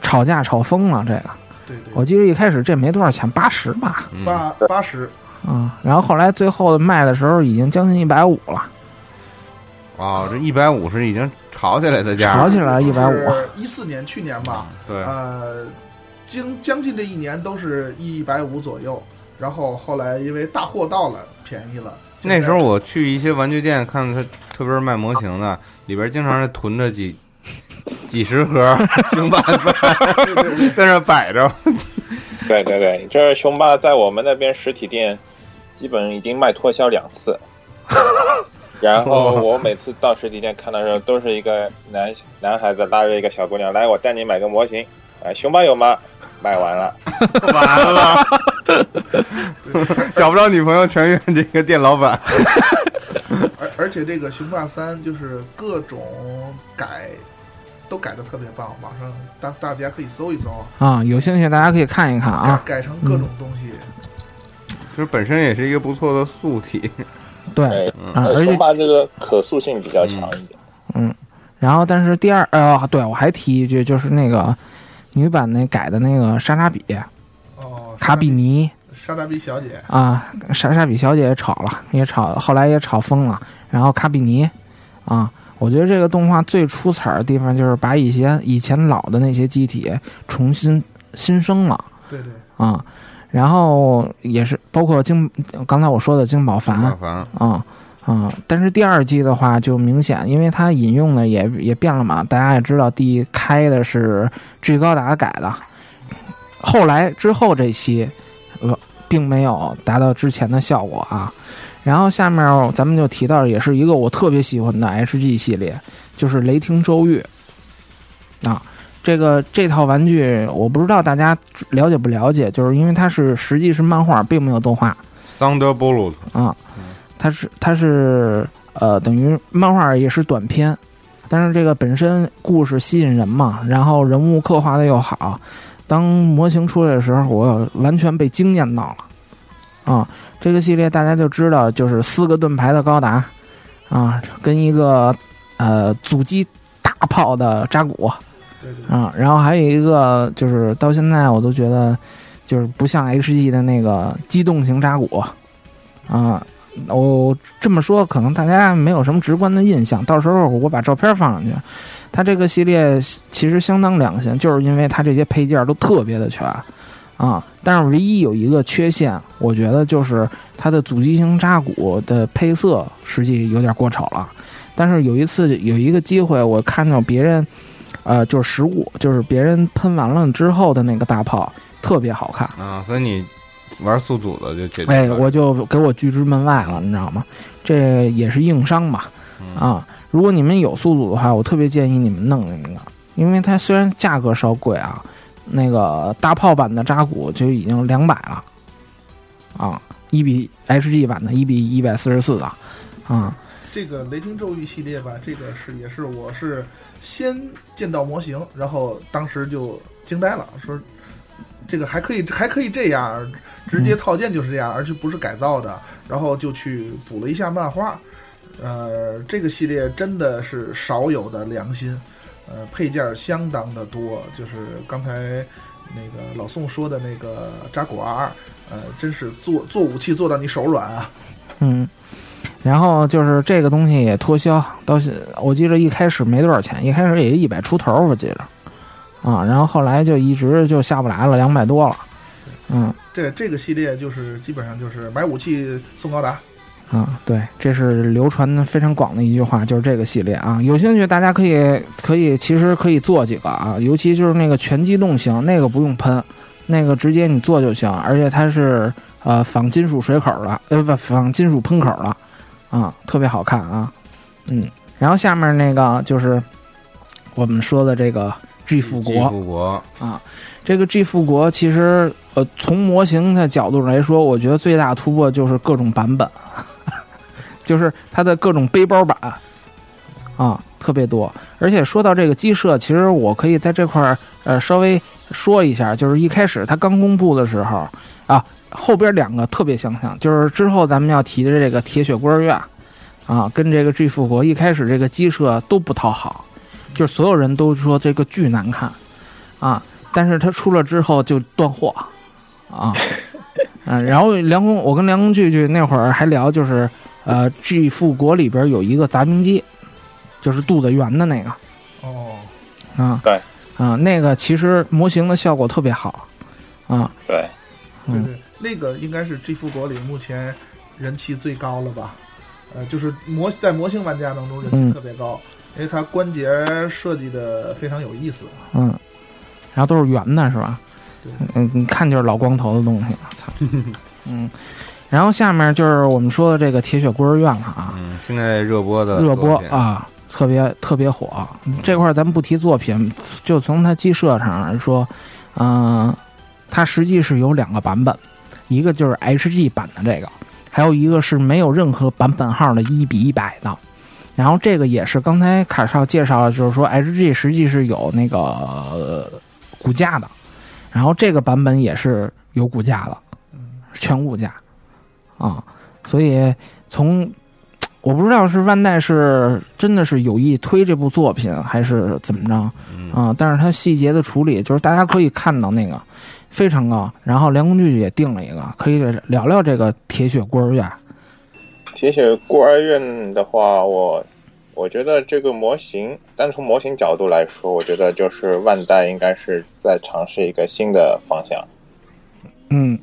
吵架吵疯了。这个。对对，我记得一开始这没多少钱，八十吧，嗯。八八十，啊，然后后来最后卖的时候已经将近一百五了，哦，这一百五是已经炒起来的价，炒起来一百五，一四年去年吧，对，呃，将将近这一年都是一百五左右，然后后来因为大货到了，便宜了。那时候我去一些玩具店，看他特别是卖模型的，里边经常是囤着几 几十盒雄霸三，对对对在那摆着。对对对，这雄霸在我们那边实体店基本已经卖脱销两次。然后我每次到实体店看的时候，都是一个男男孩子拉着一个小姑娘来，我带你买个模型。啊，雄霸有吗？卖完了。完了，找不着女朋友，全怨这个店老板。而而且这个雄霸三就是各种改，都改的特别棒，网上大大家可以搜一搜啊，有兴趣大家可以看一看啊。改改成各种东西。就是本身也是一个不错的素体，对而且雄霸这个可塑性比较强一点。嗯然后但是第二呃，对我还提一句，就是那个女版那改的那个莎莎比哦，卡比尼莎莎比小姐，啊，莎莎比小姐也炒了，也炒，后来也炒疯了。然后卡比尼啊，我觉得这个动画最出彩儿的地方就是把以前以前老的那些机体重新新生了对对，啊。然后也是包括金，刚才我说的金宝凡宝凡。啊啊！但是第二季的话就明显，因为它引用的也也变了嘛，大家也知道，第一开的是志高达改的，后来之后这期呃并没有达到之前的效果啊。然后下面咱们就提到，也是一个我特别喜欢的 HG 系列，就是雷霆周玉啊。这个这套玩具我不知道大家了解不了解，就是因为它是实际是漫画，并没有动画。Thunderbolt，啊，它是它是呃，等于漫画也是短篇，但是这个本身故事吸引人嘛，然后人物刻画的又好，当模型出来的时候，我完全被惊艳到了啊！这个系列大家就知道，就是四个盾牌的高达啊，跟一个呃阻击大炮的扎古啊，然后还有一个就是到现在我都觉得就是不像 HG 的那个机动型扎古啊。我这么说，可能大家没有什么直观的印象。到时候我把照片放上去。它这个系列其实相当良心，就是因为它这些配件都特别的全啊。但是唯一有一个缺陷，我觉得就是它的阻击型扎古的配色实际有点过丑了。但是有一次有一个机会，我看到别人，呃，就是实物，就是别人喷完了之后的那个大炮特别好看。啊，所以你玩宿组的就解决哎，了。我就给我拒之门外了，你知道吗？这也是硬伤吧？啊，如果你们有宿组的话，我特别建议你们弄那个，因为它虽然价格稍贵啊，那个大炮版的扎古就已经两百了，啊，一比 HG 版的，一比一百四十四的，啊，这个雷霆咒域系列吧，这个是也是我是先见到模型，然后当时就惊呆了，说这个还可以还可以这样，直接套件就是这样，而且不是改造的，然后就去补了一下漫画。呃，这个系列真的是少有的良心，呃，配件相当的多，就是刚才那个老宋说的那个扎古 R，呃，真是做做武器做到你手软啊。嗯，然后就是这个东西也脱销，到现我记得一开始没多少钱，一开始也一百出头，我记着，啊，然后后来就一直就下不来了，两百多了，嗯。这这个系列就是基本上就是买武器送高达，啊，对，这是流传的非常广的一句话，就是这个系列啊，有兴趣大家可以可以其实可以做几个啊，尤其就是那个全机动型，那个不用喷，那个直接你做就行，而且它是呃仿金属水口的，呃不仿金属喷口的，啊，特别好看啊，嗯，然后下面那个就是我们说的这个 G 复继国，复国，啊，这个 G 复国其实呃，从模型的角度来说，我觉得最大突破就是各种版本，就是它的各种背包版啊，特别多。而且说到这个机设，其实我可以在这块儿呃稍微说一下，就是一开始它刚公布的时候啊，后边两个特别相像，就是之后咱们要提的这个铁血孤儿院啊，跟这个 G 复国一开始这个鸡舍都不讨好，就是所有人都说这个巨难看。啊。但是他出了之后就断货，啊，嗯，然后梁公，我跟梁公聚聚那会儿还聊，就是呃，G 复国里边有一个杂兵机，就是肚子圆的那个。哦，啊，对，啊，那个其实模型的效果特别好，啊，对，嗯对对，那个应该是 G 复国里目前人气最高了吧？呃，就是模在模型玩家当中人嗯。气特别高，因为它关节设计的非常有意思。嗯，然后都是圆的，是吧对？嗯，你看就是老光头的东西，操，嗯，然后下面就是我们说的这个铁血孤儿院了啊，嗯，现在热播的热播，啊，特别特别火。这块儿咱不提作品，就从它机设上来说，嗯、它实际是有两个版本，一个就是 HG 版的这个，还有一个是没有任何版本号的一比一百的。然后这个也是刚才卡少介绍了，就是说 HG 实际是有那个、呃骨架的，然后这个版本也是有骨架的，全骨架啊，所以从我不知道是万代是真的是有意推这部作品，还是怎么着啊、嗯，但是它细节的处理，就是大家可以看到那个非常高。然后梁工具也定了一个，可以聊聊这个铁血孤儿院。铁血孤儿院的话，我我觉得这个模型，单从模型角度来说，我觉得就是万代应该是在尝试一个新的方向，嗯。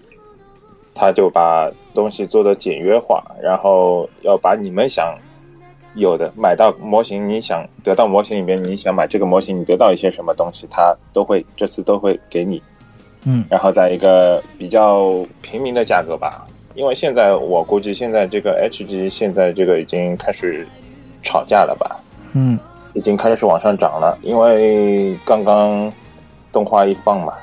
他就把东西做的简约化，然后要把你们想有的买到模型，你想得到模型里面，你想买这个模型，你得到一些什么东西，他都会这次都会给你，嗯。然后在一个比较平民的价格吧，因为现在我估计现在这个 HG 现在这个已经开始吵架了吧，嗯。已经开始往上涨了，因为刚刚动画一放嘛，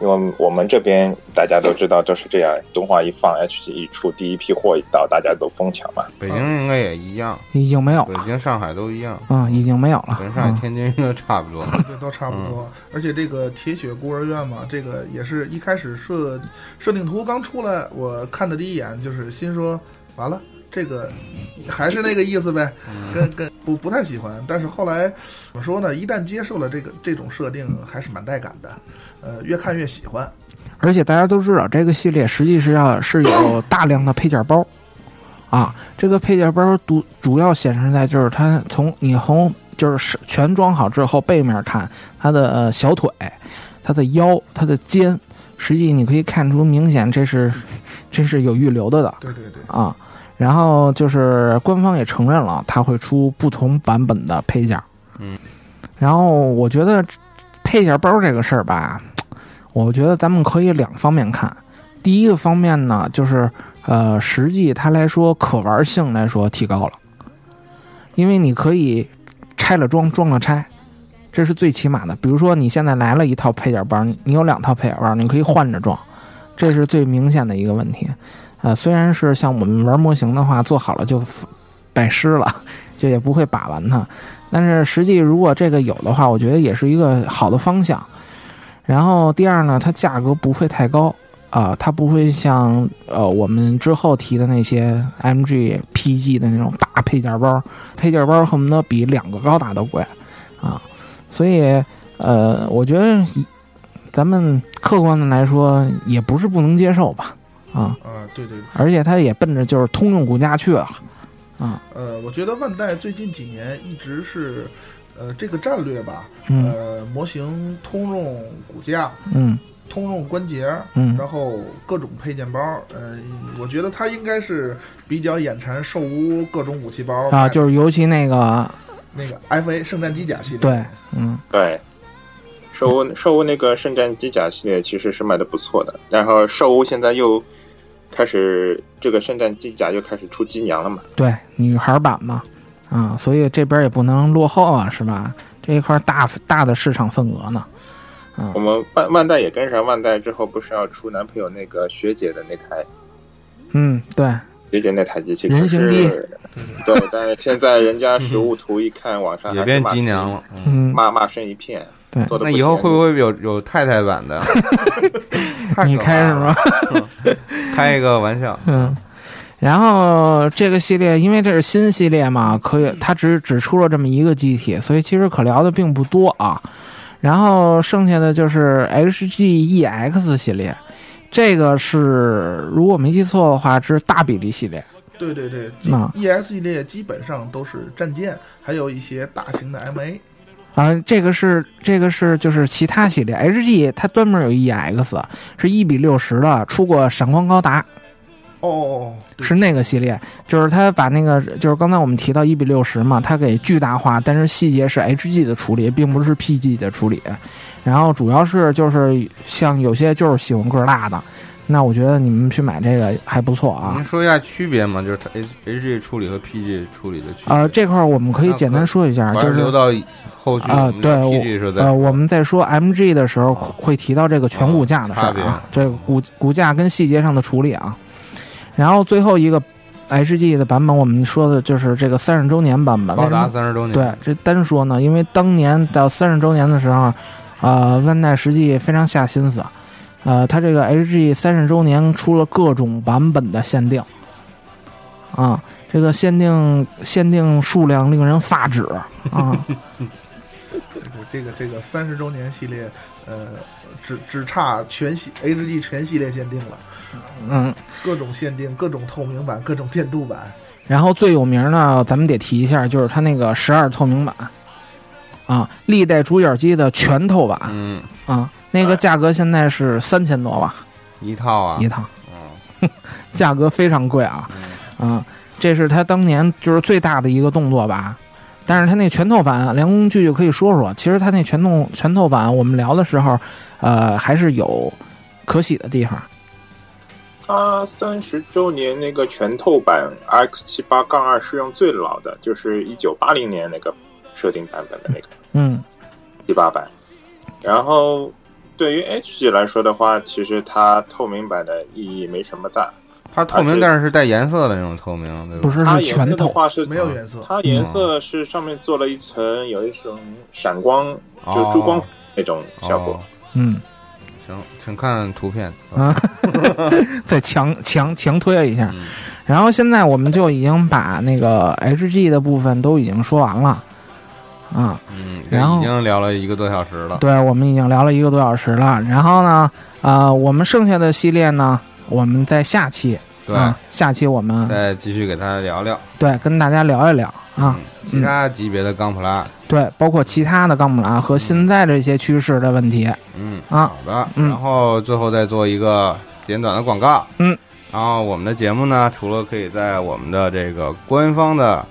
因为我们这边大家都知道都是这样，动画一放，HG 一出，第一批货一到，大家都疯抢嘛。北京应该也一样，已经没有了北京、上海都一样，啊、已经没有了。北京上海、嗯天津应该差不多。这都差不多。而且这个铁血孤儿院嘛，这个也是一开始设设定图刚出来，我看的第一眼就是心说，完了，这个还是那个意思呗，跟跟不不太喜欢。但是后来怎么说呢？一旦接受了这个这种设定，还是蛮带感的，呃，越看越喜欢。而且大家都知道，这个系列实际是要是有大量的配件包啊。这个配件包主主要显示在就是它从你从就是全装好之后，背面看它的、呃、小腿、它的腰、它的肩，实际你可以看出明显这是这是有预留的的对对对，啊。然后就是官方也承认了，它会出不同版本的配件。嗯，然后我觉得配件包这个事儿吧，我觉得咱们可以两方面看。第一个方面呢，就是呃，实际它来说可玩性来说提高了，因为你可以拆了装，装了拆，这是最起码的。比如说你现在来了一套配件包，你有两套配件包，你可以换着装，这是最明显的一个问题。呃，虽然是像我们玩模型的话，做好了就拜师了，就也不会把玩它。但是实际如果这个有的话，我觉得也是一个好的方向。然后第二呢，它价格不会太高啊、它不会像呃我们之后提的那些 MG、PG 的那种大配件包，配件包恨不得比两个高达都贵啊。所以呃，我觉得咱们客观的来说，也不是不能接受吧啊。啊，对对，而且它也奔着就是通用骨架去了。啊。呃，我觉得万代最近几年一直是，呃，这个战略吧，嗯。呃，模型通用骨架、嗯。通用关节，嗯。然后各种配件包，呃，我觉得它应该是比较眼馋兽屋各种武器包啊，就是尤其那个那个 FA 圣战机甲系列，对，嗯。对，兽屋兽屋那个圣战机甲系列其实是卖的不错的，然后兽屋现在又开始这个圣诞机甲又开始出机娘了嘛，对，女孩版嘛，啊，所以这边也不能落后啊，是吧？这一块大大的市场份额呢，啊我，们万万代也跟上，万代之后不是要出男朋友那个学姐的那台嗯，对，学姐那台机器，人形机对，但是现在人家实物图一看，网上也变机娘了。骂骂声一片。对那以后会不会有有太太版的？太你开是了吗？开一个玩笑。嗯，然后这个系列因为这是新系列嘛，可以它只只出了这么一个机体，所以其实可聊的并不多啊。然后剩下的就是 HGEX 系列，这个是如果没记错的话，这是大比例系列。对对对啊，EX 系列基本上都是战舰，还有一些大型的 MA。啊，这个是这个是就是其他系列，HG 它专门有 EX，是一比六十的，出过闪光高达，哦哦哦，是那个系列，就是它把那个就是刚才我们提到一比六十嘛，它给巨大化，但是细节是 HG 的处理，并不是 PG 的处理。然后主要是就是像有些就是喜欢个儿大的，那我觉得你们去买这个还不错啊您。说一下区别嘛？就是它 H H G 处理和 P G 处理的区别。呃，这块儿我们可以简单说一下，就是是留到后续啊对 G 呃，我们在说 MG 的时候会提到这个全骨架的事儿这个骨骨架跟细节上的处理啊。然后最后一个 HG 的版本，我们说的就是这个三十周年版本。高达三十周年。对，这单说呢，因为当年到三十周年的时候，呃，万代实际非常下心思，呃，它这个 HG 三十周年出了各种版本的限定，啊，这个限定限定数量令人发指。啊。这个这个三十周年系列，呃，只只差全系 HG 全系列限定了，嗯，各种限定，各种透明版，各种电镀版。然后最有名呢，咱们得提一下，就是它那个十二透明版，啊，历代主角机的全透版。嗯，啊，那个价格现在是三千多吧一套啊一。套，嗯 价格非常贵啊，嗯啊，这是他当年就是最大的一个动作吧。但是他那拳头版，梁工具就可以说说，其实他那拳头拳头版，我们聊的时候，呃，还是有可喜的地方。它三十周年那个拳头版 X 七八杠二是用最老的，就是一九八零年那个设定版本的那个嗯七八版。然后对于 HG 来说的话，其实它透明版的意义没什么大。它透明，但是是带颜色的那种透明，对吧？不是它颜色是全透，的话是没有颜色，它颜色是上面做了一层有一种闪光，就珠光那种效果哦。嗯行，请看图片。啊，再强强强推一下。嗯然后现在我们就已经把那个 HG 的部分都已经说完了，啊，嗯，然后已经聊了一个多小时了。对，我们已经聊了一个多小时了。然后呢，呃，我们剩下的系列呢，我们在下期对，啊，下期我们再继续给大家聊聊对跟大家聊一聊啊，嗯其他级别的钢普拉。对，包括其他的钢普拉和现在这些趋势的问题。嗯，啊好的。嗯然后最后再做一个简短的广告。嗯，然后我们的节目呢，除了可以在我们的这个官方的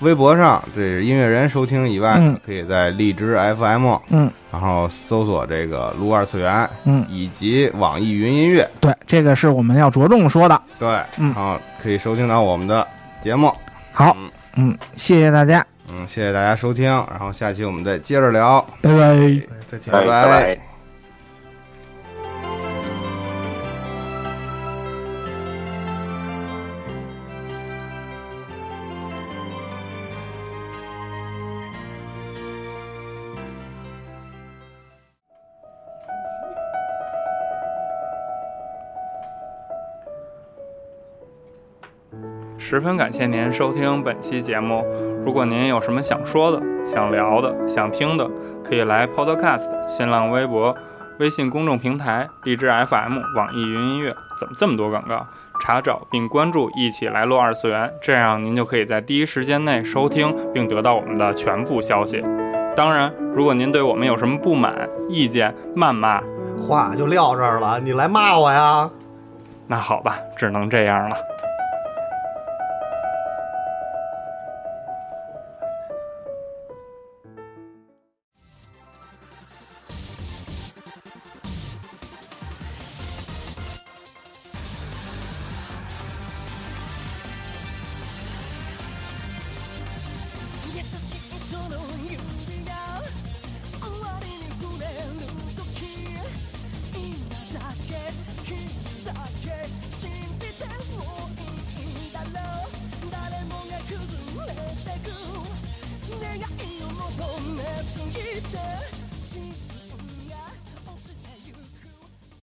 微博上，这是音乐人收听以外，嗯可以在荔枝 FM，嗯，然后搜索这个撸二次元，嗯，以及网易云音乐，对，这个是我们要着重说的。对，嗯然后可以收听到我们的节目。好，嗯嗯，谢谢大家，嗯，谢谢大家收听，然后下期我们再接着聊。拜拜。哎再见。哎拜拜拜拜十分感谢您收听本期节目。如果您有什么想说的、想聊的、想听的，可以来 Podcast、新浪微博、微信公众平台、荔枝 FM、网易云音乐，怎么这么多广告？查找并关注“一起来录二次元”，这样您就可以在第一时间内收听并得到我们的全部消息。当然，如果您对我们有什么不满、意见、谩骂，话就撂这儿了，你来骂我呀？那好吧，只能这样了。